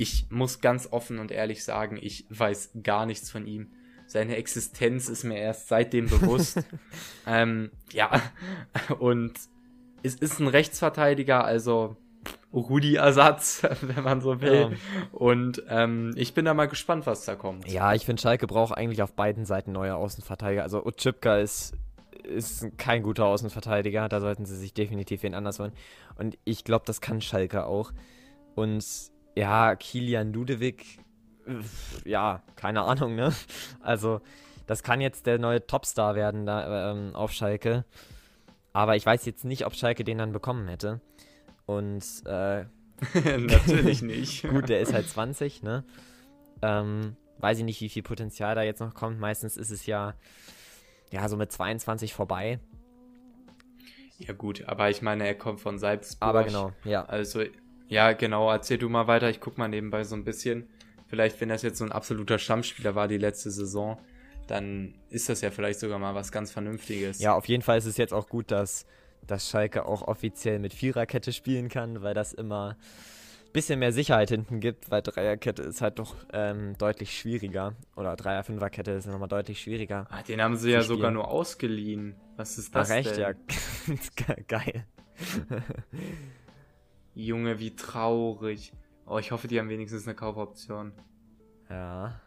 ich muss ganz offen und ehrlich sagen, ich weiß gar nichts von ihm. Seine Existenz ist mir erst seitdem bewusst. (laughs) ähm, ja, und es ist ein Rechtsverteidiger, also Rudi-Ersatz, (laughs) wenn man so will. Ja. Und ähm, ich bin da mal gespannt, was da kommt. Ja, ich finde, Schalke braucht eigentlich auf beiden Seiten neue Außenverteidiger. Also Utschipka ist, ist kein guter Außenverteidiger. Da sollten sie sich definitiv wen anders holen. Und ich glaube, das kann Schalke auch. Und ja, Kilian Ludewig, ja, keine Ahnung, ne? Also, das kann jetzt der neue Topstar werden da ähm, auf Schalke. Aber ich weiß jetzt nicht, ob Schalke den dann bekommen hätte. Und äh, (laughs) natürlich nicht. (laughs) gut, der ist halt 20, ne? Ähm, weiß ich nicht, wie viel Potenzial da jetzt noch kommt. Meistens ist es ja, ja, so mit 22 vorbei. Ja, gut, aber ich meine, er kommt von Salzburg. Aber genau, ja. Also ja, genau, erzähl du mal weiter. Ich guck mal nebenbei so ein bisschen. Vielleicht, wenn das jetzt so ein absoluter Stammspieler war die letzte Saison, dann ist das ja vielleicht sogar mal was ganz Vernünftiges. Ja, auf jeden Fall ist es jetzt auch gut, dass, dass Schalke auch offiziell mit Viererkette spielen kann, weil das immer ein bisschen mehr Sicherheit hinten gibt, weil Dreierkette ist halt doch ähm, deutlich schwieriger. Oder Dreier-Fünferkette ist nochmal deutlich schwieriger. Ah, den haben sie ja spielen. sogar nur ausgeliehen. Was ist das Ach, echt, denn? ja. (laughs) Geil. Junge, wie traurig. Oh, ich hoffe, die haben wenigstens eine Kaufoption. Ja.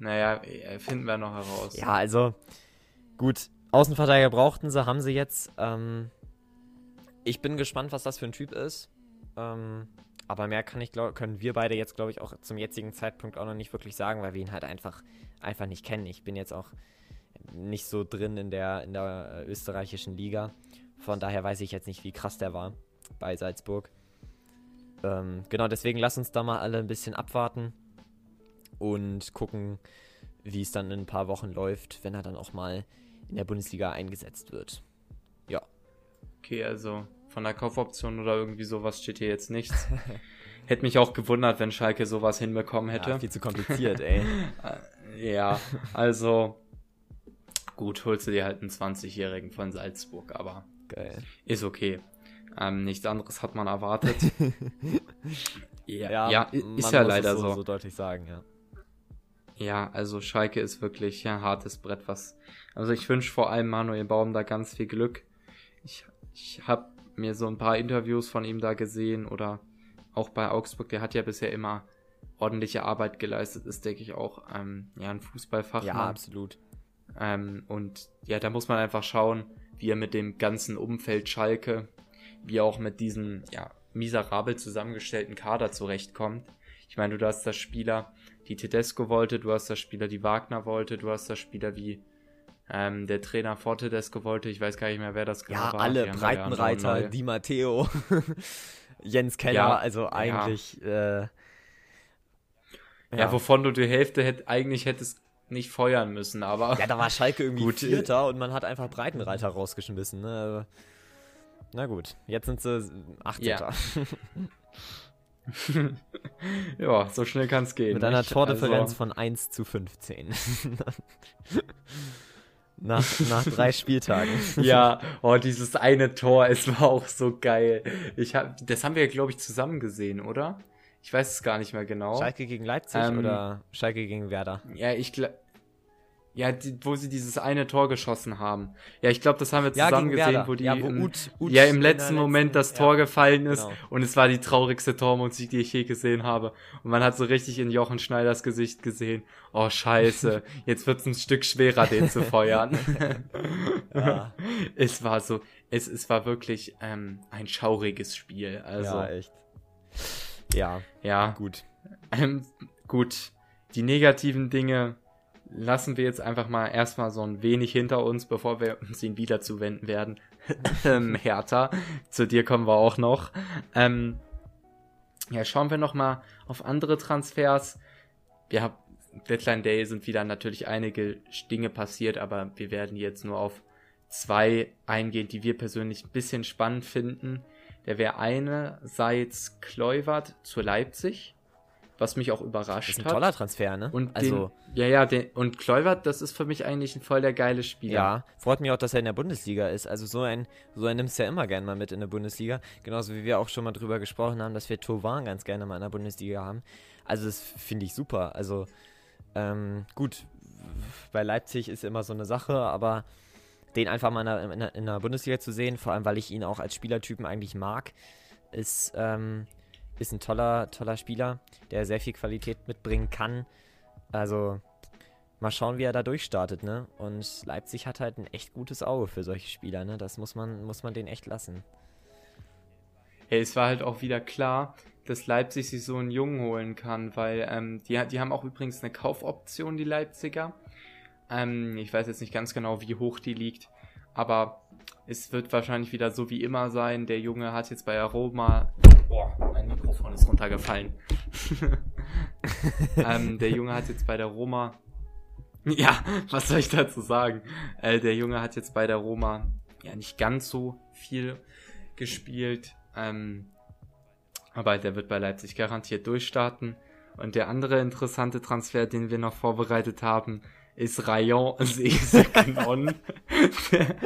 Naja, finden wir noch heraus. Ja, also, gut. Außenverteidiger brauchten sie, haben sie jetzt. Ähm, ich bin gespannt, was das für ein Typ ist. Ähm, aber mehr kann ich, glaub, können wir beide jetzt, glaube ich, auch zum jetzigen Zeitpunkt auch noch nicht wirklich sagen, weil wir ihn halt einfach, einfach nicht kennen. Ich bin jetzt auch nicht so drin in der, in der äh, österreichischen Liga. Von daher weiß ich jetzt nicht, wie krass der war bei Salzburg. Ähm, genau, deswegen lass uns da mal alle ein bisschen abwarten und gucken, wie es dann in ein paar Wochen läuft, wenn er dann auch mal in der Bundesliga eingesetzt wird. Ja. Okay, also von der Kaufoption oder irgendwie sowas steht hier jetzt nichts. (laughs) Hätte mich auch gewundert, wenn Schalke sowas hinbekommen hätte. Ja, viel zu kompliziert, ey. (laughs) ja, also gut, holst du dir halt einen 20-Jährigen von Salzburg, aber Geil. ist okay. Ähm, nichts anderes hat man erwartet. (laughs) ja, ja, ja ist ja leider so, so. so deutlich sagen, ja. Ja, also Schalke ist wirklich ein hartes Brett, was. Also ich wünsche vor allem Manuel Baum da ganz viel Glück. Ich, ich habe mir so ein paar Interviews von ihm da gesehen oder auch bei Augsburg, der hat ja bisher immer ordentliche Arbeit geleistet, ist, denke ich, auch ähm, ja, ein Fußballfachmann. Ja, absolut. Ähm, und ja, da muss man einfach schauen, wie er mit dem ganzen Umfeld Schalke wie auch mit diesem, ja, miserabel zusammengestellten Kader zurechtkommt. Ich meine, du hast da Spieler, die Tedesco wollte, du hast da Spieler, die Wagner wollte, du hast da Spieler wie ähm, der Trainer vor Tedesco wollte, ich weiß gar nicht mehr, wer das genau ja, war. Alle Breitenreiter, ja Di Matteo, (laughs) Jens Keller, ja, also eigentlich. Ja. Äh, ja. wovon du die Hälfte hätt, eigentlich hättest nicht feuern müssen, aber. Ja, da war Schalke irgendwie (laughs) gut. Vierter und man hat einfach Breitenreiter rausgeschmissen. Ne? Na gut, jetzt sind sie 18. Ja. (laughs) ja, so schnell kann es gehen. Mit einer Tordifferenz also... von 1 zu 15. (laughs) nach, nach drei (laughs) Spieltagen. ja, oh, dieses eine Tor, es war auch so geil. Ich hab, das haben wir ja, glaube ich, zusammen gesehen, oder? Ich weiß es gar nicht mehr genau. Schalke gegen Leipzig ähm, oder Schalke gegen Werder? Ja, ich glaube. Ja, die, wo sie dieses eine Tor geschossen haben. Ja, ich glaube, das haben wir zusammen ja, gesehen, wo die ja, wo im, Ut, Ut ja, im letzten Moment das Tor ja, gefallen ist genau. und es war die traurigste Tormusik, die ich je gesehen habe. Und man hat so richtig in Jochen Schneiders Gesicht gesehen. Oh scheiße, (laughs) jetzt wird's ein Stück schwerer, den zu feuern. (laughs) ja. (laughs) Es war so, es, es war wirklich ähm, ein schauriges Spiel. Also, ja, echt. Ja. Ja. Gut. Ähm, gut. Die negativen Dinge lassen wir jetzt einfach mal erstmal so ein wenig hinter uns, bevor wir uns ihn wieder zuwenden werden. (laughs) ähm, Hertha, zu dir kommen wir auch noch. Ähm, ja, schauen wir noch mal auf andere Transfers. Wir haben Deadline Day sind wieder natürlich einige Dinge passiert, aber wir werden jetzt nur auf zwei eingehen, die wir persönlich ein bisschen spannend finden. Der wäre einerseits Kleuwert zu Leipzig, was mich auch überrascht hat. Das ist ein hat. toller Transfer, ne? Und also den, ja, ja, den, und Kleuwert, das ist für mich eigentlich ein voll der geile Spieler. Ja, freut mich auch, dass er in der Bundesliga ist. Also so ein, so ein nimmst du ja immer gerne mal mit in der Bundesliga. Genauso wie wir auch schon mal drüber gesprochen haben, dass wir Tovan ganz gerne mal in der Bundesliga haben. Also das finde ich super. Also ähm, gut, bei Leipzig ist immer so eine Sache, aber den einfach mal in der, in, der, in der, Bundesliga zu sehen, vor allem weil ich ihn auch als Spielertypen eigentlich mag, ist, ähm, ist ein toller, toller Spieler, der sehr viel Qualität mitbringen kann. Also mal schauen, wie er da durchstartet, ne? Und Leipzig hat halt ein echt gutes Auge für solche Spieler, ne? Das muss man, muss man den echt lassen. Hey, es war halt auch wieder klar, dass Leipzig sich so einen Jungen holen kann, weil ähm, die, die haben auch übrigens eine Kaufoption, die Leipziger. Ähm, ich weiß jetzt nicht ganz genau, wie hoch die liegt, aber es wird wahrscheinlich wieder so wie immer sein. Der Junge hat jetzt bei Aroma. Boah, mein Mikrofon ist runtergefallen. (laughs) ähm, der Junge hat jetzt bei der Roma. (laughs) Ja, was soll ich dazu sagen? Äh, der Junge hat jetzt bei der Roma ja nicht ganz so viel gespielt. Ähm, aber der wird bei Leipzig garantiert durchstarten. Und der andere interessante Transfer, den wir noch vorbereitet haben, ist Rayon (laughs) Seseknon. der,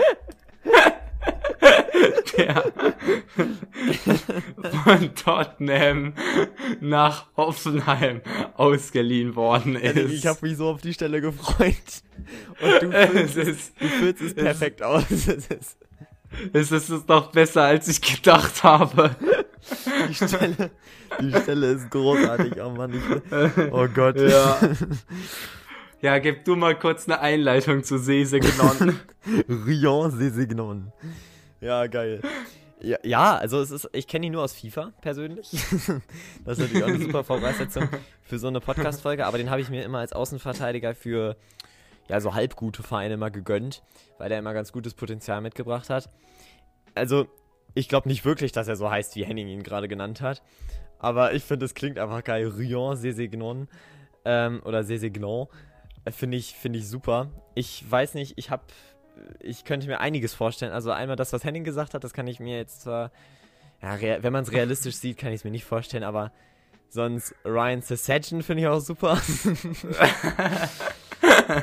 von Tottenham nach Hoffenheim ausgeliehen worden ist. Ich habe mich so auf die Stelle gefreut. Und du füllst (laughs) es, du füllst es perfekt es, aus. (laughs) Es ist, es ist doch besser, als ich gedacht habe. Die Stelle, die Stelle ist großartig, oh Mann. Ich, oh Gott. Ja. (laughs) Ja, gib du mal kurz eine Einleitung zu Sesignon. Rion Sesignon. Ja, geil. Ja, ja, also es ist, ich kenne ihn nur aus FIFA persönlich. (laughs) das ist natürlich auch eine super Voraussetzung für so eine Podcast-Folge, aber den habe ich mir immer als Außenverteidiger für ja, so halbgute Vereine mal gegönnt, weil er immer ganz gutes Potenzial mitgebracht hat. Also, ich glaube nicht wirklich, dass er so heißt, wie Henning ihn gerade genannt hat. Aber ich finde, es klingt einfach geil. Rion Sesignon ähm, oder Sesignon. Finde ich, finde ich super. Ich weiß nicht, ich habe, ich könnte mir einiges vorstellen. Also einmal das, was Henning gesagt hat, das kann ich mir jetzt zwar, ja, wenn man es realistisch sieht, kann ich es mir nicht vorstellen, aber sonst Ryan Sessagen finde ich auch super. (laughs)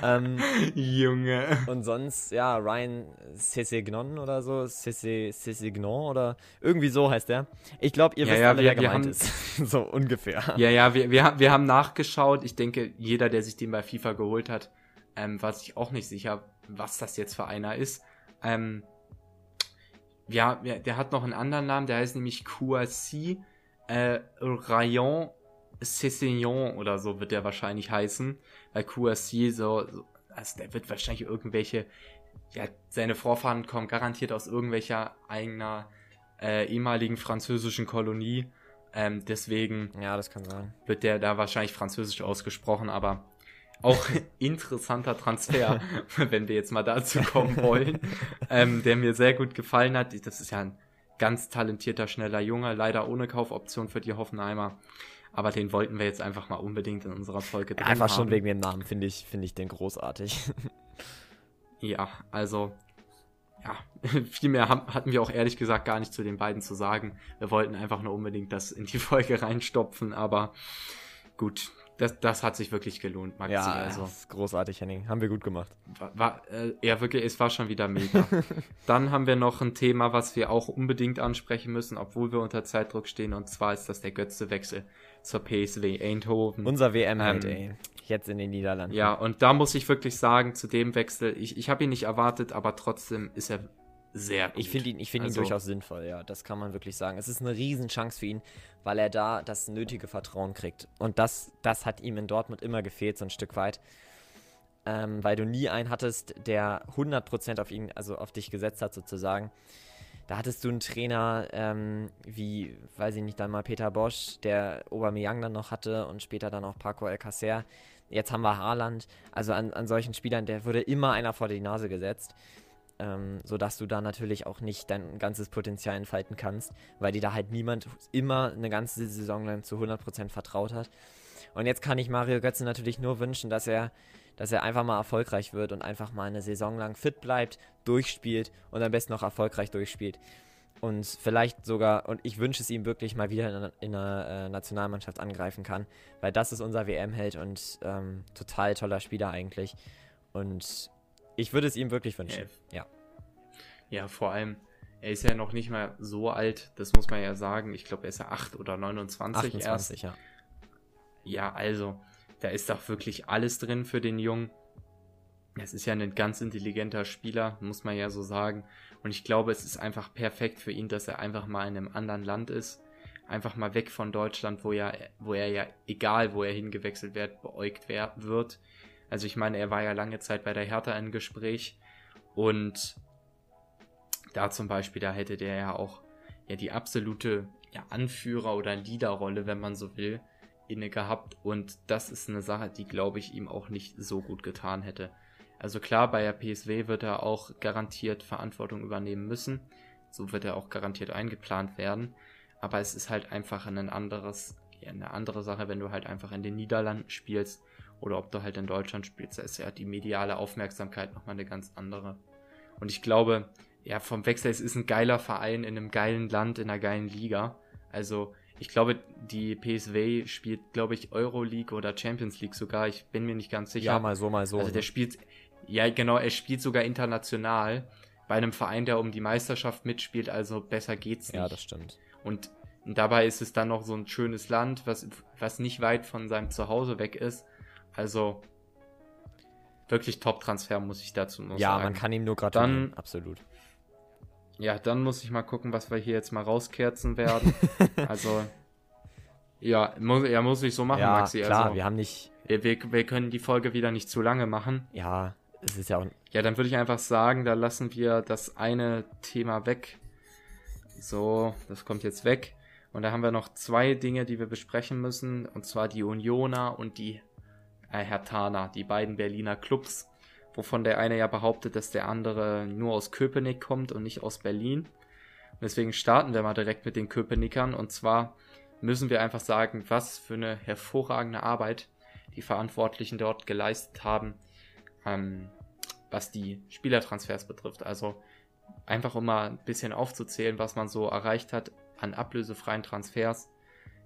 ähm, Junge. Und sonst, ja, Ryan Sessegnon oder so, Sessegnon oder irgendwie so heißt der. Ich glaube, ihr ja, wisst ja, alle, wir, wer gemeint haben, ist. (laughs) so ungefähr. Ja, ja, wir, wir, wir haben nachgeschaut. Ich denke, jeder, der sich den bei FIFA geholt hat, ähm, war sich auch nicht sicher, was das jetzt für einer ist. Ähm, ja, der hat noch einen anderen Namen, der heißt nämlich Kouassi äh, Rayon Cessignon oder so wird der wahrscheinlich heißen. Weil so, so, also der wird wahrscheinlich irgendwelche, ja, seine Vorfahren kommen garantiert aus irgendwelcher eigener äh, ehemaligen französischen Kolonie. Ähm, deswegen ja, das kann sein. wird der da wahrscheinlich französisch ausgesprochen, aber auch interessanter Transfer, (laughs) wenn wir jetzt mal dazu kommen wollen, ähm, der mir sehr gut gefallen hat. Das ist ja ein ganz talentierter, schneller Junge, leider ohne Kaufoption für die Hoffenheimer. Aber den wollten wir jetzt einfach mal unbedingt in unserer Folge drin Einfach haben. schon wegen dem Namen finde ich, finde ich den großartig. (laughs) ja, also ja, (laughs) viel mehr haben, hatten wir auch ehrlich gesagt gar nicht zu den beiden zu sagen. Wir wollten einfach nur unbedingt das in die Folge reinstopfen, aber gut, das, das hat sich wirklich gelohnt, Maxi. Ja, also. das ist großartig, Henning. Haben wir gut gemacht. War, war, äh, ja, wirklich, es war schon wieder mega. (laughs) Dann haben wir noch ein Thema, was wir auch unbedingt ansprechen müssen, obwohl wir unter Zeitdruck stehen, und zwar ist das der Götze-Wechsel zur PSW Eindhoven. Unser WM ähm, ey. Jetzt in den Niederlanden. Ja, und da muss ich wirklich sagen, zu dem Wechsel, ich, ich habe ihn nicht erwartet, aber trotzdem ist er sehr gut. Ich finde ihn, find also, ihn durchaus sinnvoll, ja. Das kann man wirklich sagen. Es ist eine Riesenchance für ihn, weil er da das nötige Vertrauen kriegt. Und das, das hat ihm in Dortmund immer gefehlt, so ein Stück weit. Ähm, weil du nie einen hattest, der 100% auf ihn, also auf dich gesetzt hat, sozusagen. Da hattest du einen Trainer ähm, wie, weiß ich nicht, dann mal Peter Bosch, der Aubameyang dann noch hatte und später dann auch Paco Alcacer. Jetzt haben wir Haaland. Also an, an solchen Spielern, der wurde immer einer vor die Nase gesetzt ähm, sodass du da natürlich auch nicht dein ganzes Potenzial entfalten kannst, weil dir da halt niemand immer eine ganze Saison lang zu 100% vertraut hat. Und jetzt kann ich Mario Götze natürlich nur wünschen, dass er, dass er einfach mal erfolgreich wird und einfach mal eine Saison lang fit bleibt, durchspielt und am besten noch erfolgreich durchspielt. Und vielleicht sogar, und ich wünsche es ihm wirklich mal wieder in, in einer äh, Nationalmannschaft angreifen kann, weil das ist unser WM-Held und ähm, total toller Spieler eigentlich. Und ich würde es ihm wirklich wünschen. Ja. Ja, vor allem, er ist ja noch nicht mal so alt, das muss man ja sagen. Ich glaube, er ist ja 8 oder 29 28, erst. ja. Ja, also, da ist doch wirklich alles drin für den Jungen. Es ist ja ein ganz intelligenter Spieler, muss man ja so sagen. Und ich glaube, es ist einfach perfekt für ihn, dass er einfach mal in einem anderen Land ist. Einfach mal weg von Deutschland, wo, ja, wo er ja, egal wo er hingewechselt wird, beäugt wird. Also ich meine, er war ja lange Zeit bei der Hertha in Gespräch und da zum Beispiel, da hätte der ja auch ja die absolute ja, Anführer- oder Leaderrolle, wenn man so will, inne gehabt und das ist eine Sache, die glaube ich ihm auch nicht so gut getan hätte. Also klar, bei der PSW wird er auch garantiert Verantwortung übernehmen müssen. So wird er auch garantiert eingeplant werden. Aber es ist halt einfach ein anderes, ja, eine andere Sache, wenn du halt einfach in den Niederlanden spielst oder ob du halt in Deutschland spielst, da ist ja die mediale Aufmerksamkeit nochmal eine ganz andere. Und ich glaube, ja, vom Wechsel, es ist ein geiler Verein in einem geilen Land, in einer geilen Liga. Also, ich glaube, die PSV spielt, glaube ich, Euroleague oder Champions League sogar. Ich bin mir nicht ganz sicher. Ja, mal so, mal so. Also, der spielt, ja, genau, er spielt sogar international bei einem Verein, der um die Meisterschaft mitspielt. Also, besser geht's nicht. Ja, das stimmt. Und, und dabei ist es dann noch so ein schönes Land, was, was nicht weit von seinem Zuhause weg ist. Also wirklich Top-Transfer, muss ich dazu noch ja, sagen. Ja, man kann ihm nur gratulieren, dann, absolut. Ja, dann muss ich mal gucken, was wir hier jetzt mal rauskerzen werden. (laughs) also, ja, muss, ja, muss ich so machen, ja, Maxi. klar, also, wir haben nicht... Wir, wir, wir können die Folge wieder nicht zu lange machen. Ja, es ist ja auch... Ja, dann würde ich einfach sagen, da lassen wir das eine Thema weg. So, das kommt jetzt weg. Und da haben wir noch zwei Dinge, die wir besprechen müssen. Und zwar die Unioner und die Hertana, die beiden Berliner Clubs, wovon der eine ja behauptet, dass der andere nur aus Köpenick kommt und nicht aus Berlin. Und deswegen starten wir mal direkt mit den Köpenickern. Und zwar müssen wir einfach sagen, was für eine hervorragende Arbeit die Verantwortlichen dort geleistet haben, ähm, was die Spielertransfers betrifft. Also einfach um mal ein bisschen aufzuzählen, was man so erreicht hat an ablösefreien Transfers.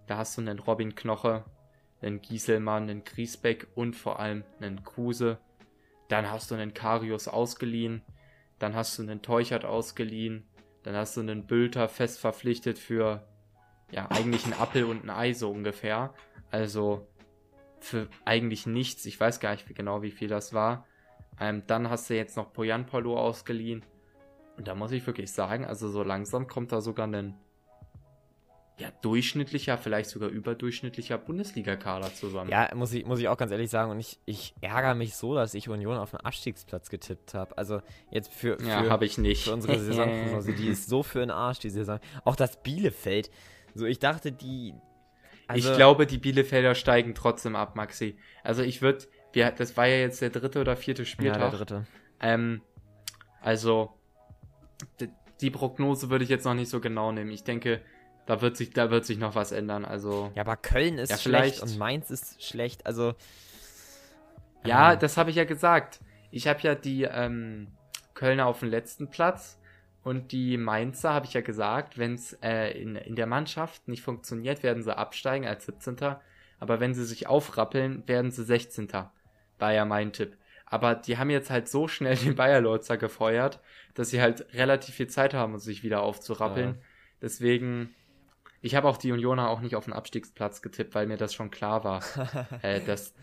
Da hast du einen Robin Knoche, einen Gieselmann, einen Griesbeck und vor allem einen Kruse. Dann hast du einen Karius ausgeliehen. Dann hast du einen Teuchert ausgeliehen. Dann hast du einen Bülter fest verpflichtet für ja eigentlich einen Appel und ein Ei so ungefähr. Also für eigentlich nichts. Ich weiß gar nicht genau, wie viel das war. Ähm, dann hast du jetzt noch Poyan Polo ausgeliehen. Und da muss ich wirklich sagen, also so langsam kommt da sogar ein ja, durchschnittlicher, vielleicht sogar überdurchschnittlicher Bundesliga-Kader zusammen. Ja, muss ich, muss ich auch ganz ehrlich sagen. Und ich, ich ärgere mich so, dass ich Union auf den Abstiegsplatz getippt habe. Also jetzt für, für, ja, ich nicht. für unsere Saisonprognose, (laughs) die ist so für den Arsch, die Saison. Auch das Bielefeld. So, ich dachte, die. Also ich glaube, die Bielefelder steigen trotzdem ab, Maxi. Also ich würde, das war ja jetzt der dritte oder vierte Spieltag. Ja, der dritte. Ähm, also die Prognose würde ich jetzt noch nicht so genau nehmen. Ich denke, da wird sich, da wird sich noch was ändern. Also. Ja, aber Köln ist ja, schlecht und Mainz ist schlecht. Also. Ja, ähm. das habe ich ja gesagt. Ich habe ja die ähm, Kölner auf dem letzten Platz und die Mainzer habe ich ja gesagt, wenn es äh, in, in der Mannschaft nicht funktioniert, werden sie absteigen als 17. Aber wenn sie sich aufrappeln, werden sie 16. War ja mein Tipp. Aber die haben jetzt halt so schnell (laughs) den Bayer Lorzer gefeuert, dass sie halt relativ viel Zeit haben, um sich wieder aufzurappeln. Ja. Deswegen ich habe auch die Unioner auch nicht auf den Abstiegsplatz getippt, weil mir das schon klar war. (laughs) äh, dass,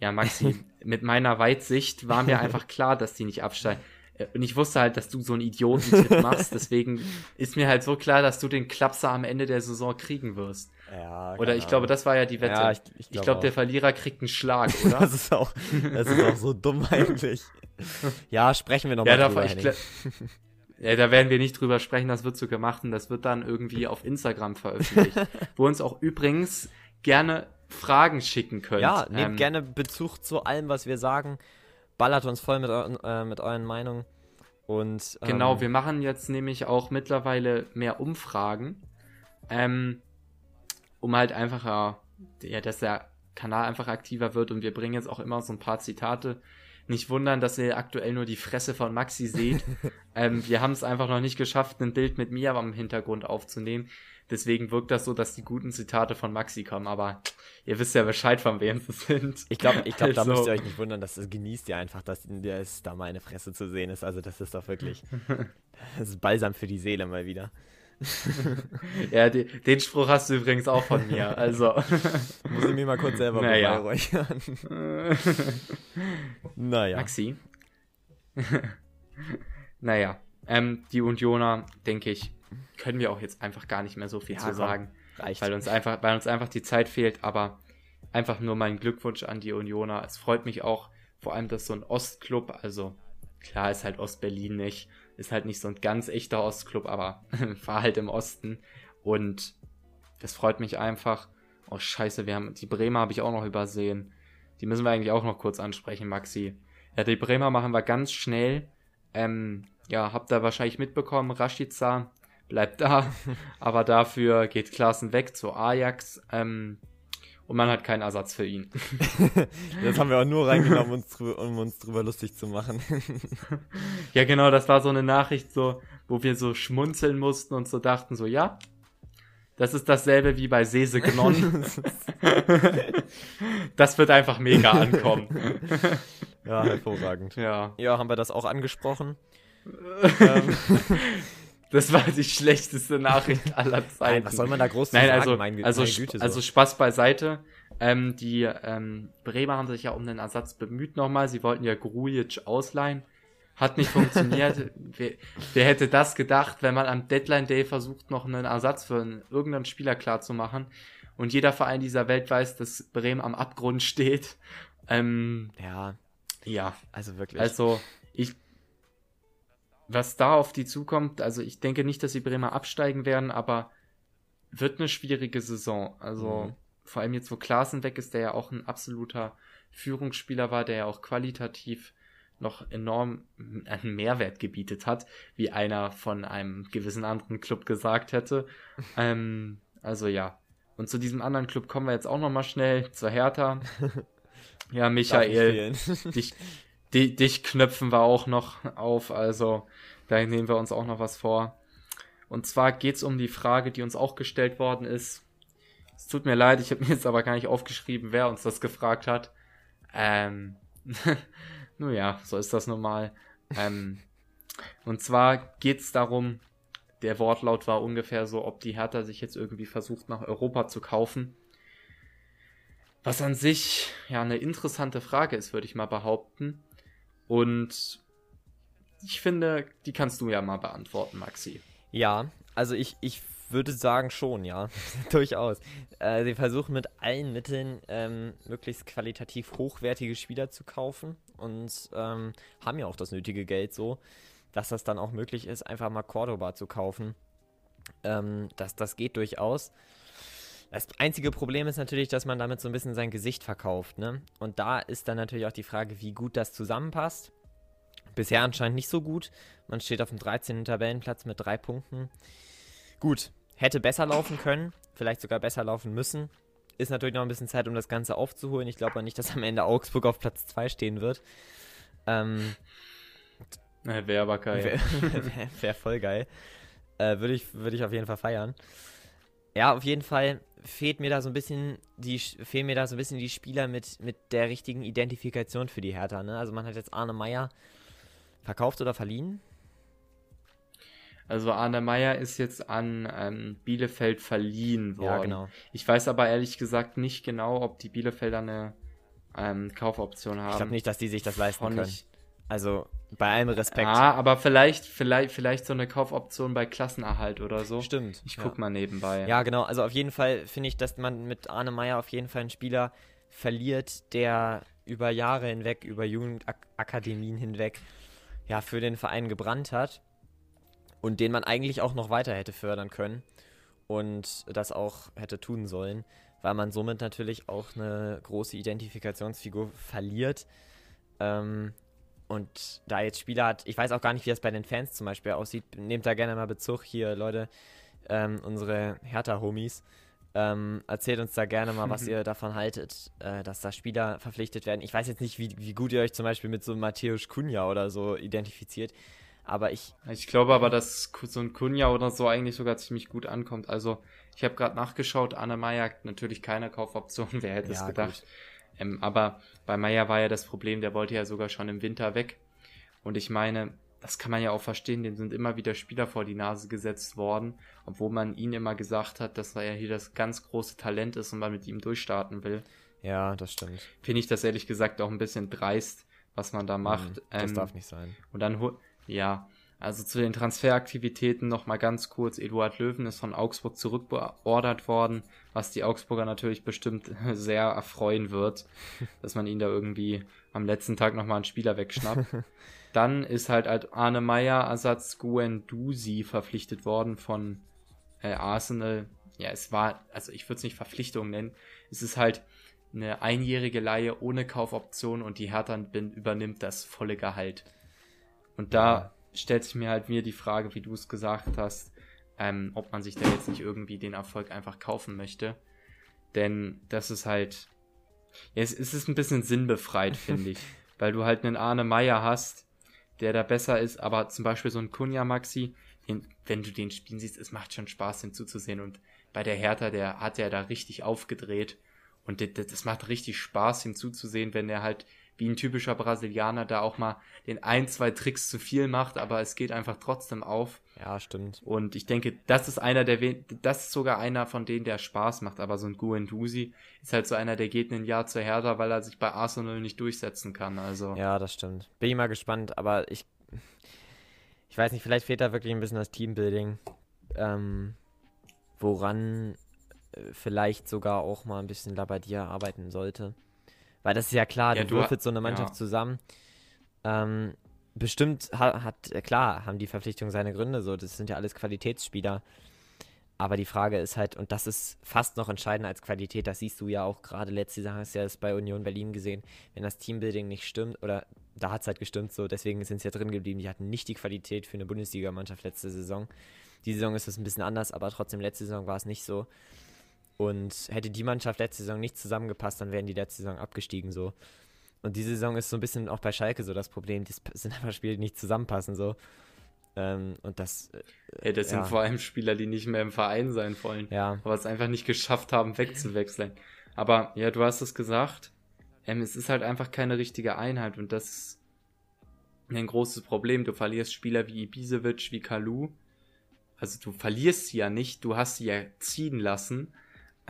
ja, Maxi, mit meiner Weitsicht war mir einfach klar, dass die nicht absteigen. Äh, und ich wusste halt, dass du so einen Idiotentipp (laughs) machst. Deswegen ist mir halt so klar, dass du den Klapser am Ende der Saison kriegen wirst. Ja, oder ich glaube, das war ja die Wette. Ja, ich, ich glaube, glaub, der Verlierer kriegt einen Schlag, (laughs) oder? das, ist auch, das ist auch so dumm eigentlich. Ja, sprechen wir nochmal ja, drüber. Ich, ja, da werden wir nicht drüber sprechen, das wird so gemacht und das wird dann irgendwie auf Instagram veröffentlicht. (laughs) wo uns auch übrigens gerne Fragen schicken könnt. Ja, nehmt ähm, gerne Bezug zu allem, was wir sagen. Ballert uns voll mit, äh, mit euren Meinungen. Und, ähm, genau, wir machen jetzt nämlich auch mittlerweile mehr Umfragen. Ähm, um halt einfach, ja, dass der Kanal einfach aktiver wird und wir bringen jetzt auch immer so ein paar Zitate nicht wundern, dass ihr aktuell nur die Fresse von Maxi seht. (laughs) ähm, wir haben es einfach noch nicht geschafft, ein Bild mit mir am Hintergrund aufzunehmen. Deswegen wirkt das so, dass die guten Zitate von Maxi kommen. Aber ihr wisst ja Bescheid, von wem sie sind. Ich glaube, ich glaub, also. da müsst ihr euch nicht wundern. Das, genießt ihr einfach, dass, dass da meine Fresse zu sehen ist. Also das ist doch wirklich, (laughs) das ist balsam für die Seele mal wieder. (laughs) ja, die, den Spruch hast du übrigens auch von mir. Also. (laughs) Muss ich mir mal kurz selber naja. beweihräuchern. (laughs) naja. Maxi. naja. Ähm, die Unioner, denke ich, können wir auch jetzt einfach gar nicht mehr so viel ja, zu sagen. Reicht. Weil uns, einfach, weil uns einfach die Zeit fehlt, aber einfach nur mein Glückwunsch an die Unioner. Es freut mich auch, vor allem, dass so ein Ostclub, also klar ist halt Ostberlin nicht, ist halt nicht so ein ganz echter Ostclub, aber (laughs) war halt im Osten. Und das freut mich einfach. Oh, scheiße, wir haben, die Bremer habe ich auch noch übersehen. Die müssen wir eigentlich auch noch kurz ansprechen, Maxi. Ja, die Bremer machen wir ganz schnell. Ähm, ja, habt ihr wahrscheinlich mitbekommen, Rashica bleibt da, (laughs) aber dafür geht Klaassen weg zu Ajax. Ähm, und man hat keinen Ersatz für ihn. (laughs) (laughs) das haben wir auch nur reingenommen, uns drüber, um uns drüber lustig zu machen. (laughs) ja, genau, das war so eine Nachricht, so, wo wir so schmunzeln mussten und so dachten, so, ja, das ist dasselbe wie bei Sese Gnon. das wird einfach mega ankommen. ja, hervorragend. Ja. Ja, haben wir das auch angesprochen? ähm. Das war die schlechteste Nachricht (laughs) aller Zeiten. Nein, was soll man da groß Nein, also, sagen? Mein, also, Güte, so. also Spaß beiseite. Ähm, die ähm, Bremer haben sich ja um den Ersatz bemüht nochmal. Sie wollten ja Grujic ausleihen. Hat nicht funktioniert. (laughs) wer, wer, hätte das gedacht, wenn man am Deadline Day versucht, noch einen Ersatz für einen, irgendeinen Spieler klarzumachen und jeder Verein dieser Welt weiß, dass Bremen am Abgrund (laughs) steht. Ähm, ja. Ja. Also wirklich. Also, ich was da auf die zukommt, also ich denke nicht, dass die Bremer absteigen werden, aber wird eine schwierige Saison. Also mhm. vor allem jetzt, wo Klaassen weg ist, der ja auch ein absoluter Führungsspieler war, der ja auch qualitativ noch enorm einen Mehrwert gebietet hat, wie einer von einem gewissen anderen Club gesagt hätte. (laughs) ähm, also ja. Und zu diesem anderen Club kommen wir jetzt auch nochmal schnell, zur Hertha. (laughs) Ja, Michael, dich, (laughs) die, dich knöpfen wir auch noch auf, also da nehmen wir uns auch noch was vor. Und zwar geht es um die Frage, die uns auch gestellt worden ist. Es tut mir leid, ich habe (laughs) mir jetzt aber gar nicht aufgeschrieben, wer uns das gefragt hat. Ähm, (laughs) nun ja, so ist das normal. Ähm, und zwar geht es darum, der Wortlaut war ungefähr so, ob die Hertha sich jetzt irgendwie versucht, nach Europa zu kaufen. Was an sich ja eine interessante Frage ist, würde ich mal behaupten. Und ich finde, die kannst du ja mal beantworten, Maxi. Ja, also ich, ich würde sagen schon, ja, (laughs) durchaus. Äh, sie versuchen mit allen Mitteln ähm, möglichst qualitativ hochwertige Spieler zu kaufen und ähm, haben ja auch das nötige Geld so, dass das dann auch möglich ist, einfach mal Cordoba zu kaufen. Ähm, das, das geht durchaus. Das einzige Problem ist natürlich, dass man damit so ein bisschen sein Gesicht verkauft. Ne? Und da ist dann natürlich auch die Frage, wie gut das zusammenpasst. Bisher anscheinend nicht so gut. Man steht auf dem 13. Tabellenplatz mit drei Punkten. Gut, hätte besser laufen können, vielleicht sogar besser laufen müssen. Ist natürlich noch ein bisschen Zeit, um das Ganze aufzuholen. Ich glaube nicht, dass am Ende Augsburg auf Platz 2 stehen wird. Ähm, Wäre aber geil. Wäre (laughs) wär, wär voll geil. Äh, Würde ich, würd ich auf jeden Fall feiern. Ja, auf jeden Fall fehlt mir da so ein bisschen die fehlen mir da so ein bisschen die Spieler mit, mit der richtigen Identifikation für die Hertha. Ne? Also man hat jetzt Arne Meyer verkauft oder verliehen. Also Arne Meyer ist jetzt an ähm, Bielefeld verliehen worden. Ja, genau. Ich weiß aber ehrlich gesagt nicht genau, ob die Bielefelder eine ähm, Kaufoption haben. Ich glaube nicht, dass die sich das leisten Von können. Ich, also bei allem Respekt. Ja, aber vielleicht, vielleicht, vielleicht so eine Kaufoption bei Klassenerhalt oder so. Stimmt. Ich guck ja. mal nebenbei. Ja, genau. Also auf jeden Fall finde ich, dass man mit Arne Meyer auf jeden Fall einen Spieler verliert, der über Jahre hinweg, über Jugendakademien hinweg, ja, für den Verein gebrannt hat und den man eigentlich auch noch weiter hätte fördern können und das auch hätte tun sollen, weil man somit natürlich auch eine große Identifikationsfigur verliert. Ähm, und da jetzt Spieler hat, ich weiß auch gar nicht, wie das bei den Fans zum Beispiel aussieht. Nehmt da gerne mal Bezug hier, Leute, ähm, unsere Hertha-Homies. Ähm, erzählt uns da gerne mal, was ihr davon haltet, äh, dass da Spieler verpflichtet werden. Ich weiß jetzt nicht, wie, wie gut ihr euch zum Beispiel mit so Matthäus Kunja oder so identifiziert. Aber ich. Ich glaube aber, dass so ein Kunja oder so eigentlich sogar ziemlich gut ankommt. Also, ich habe gerade nachgeschaut, Anne Meyer, natürlich keine Kaufoption, (laughs) wer hätte es gedacht. Ähm, aber bei Meyer war ja das Problem, der wollte ja sogar schon im Winter weg. Und ich meine, das kann man ja auch verstehen, dem sind immer wieder Spieler vor die Nase gesetzt worden, obwohl man ihn immer gesagt hat, dass er ja hier das ganz große Talent ist und man mit ihm durchstarten will. Ja, das stimmt. Finde ich das ehrlich gesagt auch ein bisschen dreist, was man da macht. Mhm, das ähm, darf nicht sein. Und dann ja, also zu den Transferaktivitäten nochmal ganz kurz. Eduard Löwen ist von Augsburg zurückbeordert worden, was die Augsburger natürlich bestimmt (laughs) sehr erfreuen wird, (laughs) dass man ihn da irgendwie am letzten Tag nochmal einen Spieler wegschnappt. (laughs) Dann ist halt als Arne Meyer Ersatz Guendouzi verpflichtet worden von äh, Arsenal. Ja, es war, also ich würde es nicht Verpflichtung nennen. Es ist halt eine einjährige Leihe ohne Kaufoption und die Hertha übernimmt das volle Gehalt. Und da. Stellt sich mir halt mir die Frage, wie du es gesagt hast, ähm, ob man sich da jetzt nicht irgendwie den Erfolg einfach kaufen möchte. Denn das ist halt, ja, es, ist ein bisschen sinnbefreit, (laughs) finde ich. Weil du halt einen Arne Meyer hast, der da besser ist, aber zum Beispiel so ein Kunja Maxi, den, wenn du den spielen siehst, es macht schon Spaß hinzuzusehen. Und bei der Hertha, der hat ja da richtig aufgedreht. Und das, das macht richtig Spaß hinzuzusehen, wenn er halt wie ein typischer Brasilianer da auch mal den ein, zwei Tricks zu viel macht, aber es geht einfach trotzdem auf. Ja, stimmt. Und ich denke, das ist einer der, das ist sogar einer von denen, der Spaß macht, aber so ein Guendouzi ist halt so einer, der geht ein Jahr zu Hertha, weil er sich bei Arsenal nicht durchsetzen kann, also. Ja, das stimmt. Bin ich mal gespannt, aber ich, ich weiß nicht, vielleicht fehlt da wirklich ein bisschen das Teambuilding, ähm, woran äh, vielleicht sogar auch mal ein bisschen Labadia arbeiten sollte. Weil das ist ja klar, ja, du würfelst so eine Mannschaft ja. zusammen. Ähm, bestimmt hat, hat, klar, haben die Verpflichtungen seine Gründe, so, das sind ja alles Qualitätsspieler. Aber die Frage ist halt, und das ist fast noch entscheidender als Qualität, das siehst du ja auch gerade letzte Sache, hast du ja das bei Union Berlin gesehen, wenn das Teambuilding nicht stimmt, oder da hat es halt gestimmt, so, deswegen sind sie ja drin geblieben, die hatten nicht die Qualität für eine Bundesligamannschaft letzte Saison. Die Saison ist es ein bisschen anders, aber trotzdem letzte Saison war es nicht so. Und hätte die Mannschaft letzte Saison nicht zusammengepasst, dann wären die letzte Saison abgestiegen so. Und diese Saison ist so ein bisschen auch bei Schalke so das Problem. Die (laughs) sind einfach Spiele, die nicht zusammenpassen so. Ähm, und das. Äh, ja, das ja. sind vor allem Spieler, die nicht mehr im Verein sein wollen. Ja. Aber es einfach nicht geschafft haben, wegzuwechseln. Aber ja, du hast es gesagt. Ähm, es ist halt einfach keine richtige Einheit und das ist ein großes Problem. Du verlierst Spieler wie Ibisevic, wie Kalu. Also du verlierst sie ja nicht, du hast sie ja ziehen lassen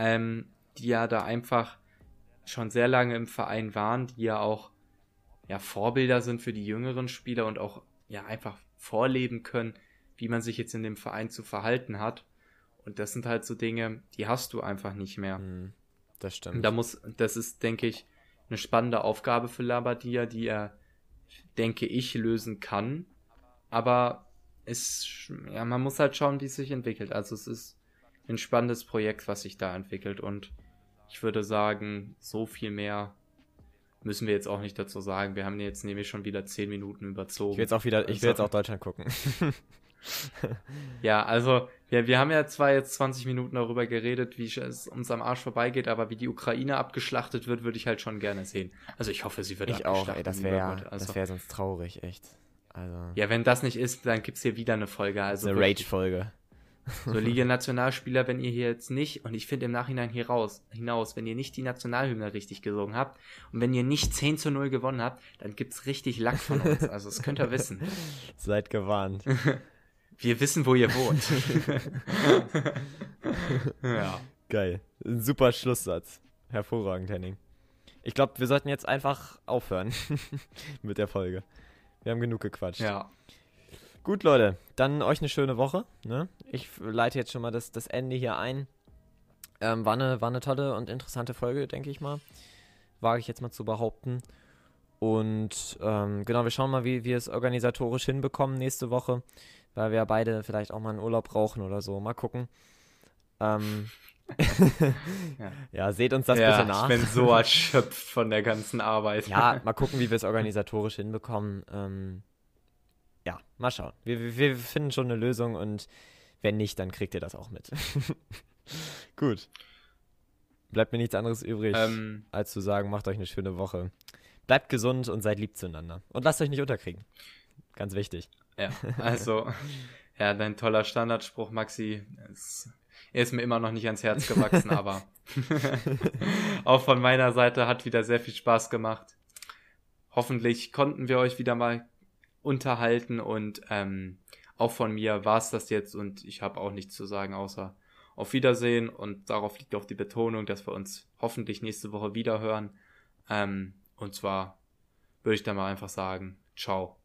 ähm, die ja da einfach schon sehr lange im Verein waren, die ja auch ja, Vorbilder sind für die jüngeren Spieler und auch ja einfach vorleben können, wie man sich jetzt in dem Verein zu verhalten hat. Und das sind halt so Dinge, die hast du einfach nicht mehr. Hm, das stimmt. Da muss, das ist, denke ich, eine spannende Aufgabe für Labadia, die er, denke ich, lösen kann. Aber es, ja, man muss halt schauen, wie es sich entwickelt. Also es ist ein spannendes Projekt, was sich da entwickelt. Und ich würde sagen, so viel mehr müssen wir jetzt auch nicht dazu sagen. Wir haben jetzt nämlich schon wieder zehn Minuten überzogen. Ich will jetzt auch wieder, ich will jetzt auch Deutschland gucken. (laughs) ja, also wir, wir haben ja zwar jetzt 20 Minuten darüber geredet, wie es uns am Arsch vorbeigeht, aber wie die Ukraine abgeschlachtet wird, würde ich halt schon gerne sehen. Also ich hoffe, sie wird ich abgeschlachtet. Auch, ey, das wäre also, das sonst traurig, echt. Also. Ja, wenn das nicht ist, dann gibt es hier wieder eine Folge. Also eine Rage-Folge. So, (laughs) liebe Nationalspieler, wenn ihr hier jetzt nicht, und ich finde im Nachhinein hier raus, hinaus, wenn ihr nicht die Nationalhymne richtig gesungen habt und wenn ihr nicht 10 zu 0 gewonnen habt, dann gibt's richtig Lack von uns. Also, das könnt ihr wissen. (laughs) Seid gewarnt. (laughs) Wir wissen, wo ihr wohnt. ja. Geil. Ein super Schlusssatz. Hervorragend, Henning. Ich glaube, wir sollten jetzt einfach aufhören mit der Folge. Wir haben genug gequatscht. Ja. Gut, Leute, dann euch eine schöne Woche. Ne? Ich leite jetzt schon mal das, das Ende hier ein. Ähm, war, eine, war eine tolle und interessante Folge, denke ich mal. Wage ich jetzt mal zu behaupten. Und ähm, genau, wir schauen mal, wie wir es organisatorisch hinbekommen nächste Woche, weil wir ja beide vielleicht auch mal einen Urlaub brauchen oder so. Mal gucken. Ähm, ja. (laughs) (laughs) ja. seht uns das ja, bitte nach. Ich bin so (laughs) erschöpft von der ganzen Arbeit. Ja, mal gucken, wie wir es organisatorisch hinbekommen. Ähm, ja, mal schauen. Wir, wir, finden schon eine Lösung und wenn nicht, dann kriegt ihr das auch mit. (laughs) Gut. Bleibt mir nichts anderes übrig, ähm, als zu sagen, macht euch eine schöne Woche. Bleibt gesund und seid lieb zueinander. Und lasst euch nicht unterkriegen. Ganz wichtig. Ja, also, (laughs) ja, dein toller Standardspruch, Maxi, ist, er ist mir immer noch nicht ans Herz gewachsen, aber (laughs) auch von meiner Seite hat wieder sehr viel Spaß gemacht. Hoffentlich konnten wir euch wieder mal unterhalten und ähm, auch von mir war es das jetzt und ich habe auch nichts zu sagen außer auf Wiedersehen und darauf liegt auch die Betonung, dass wir uns hoffentlich nächste Woche wieder hören. Ähm, und zwar würde ich dann mal einfach sagen, ciao.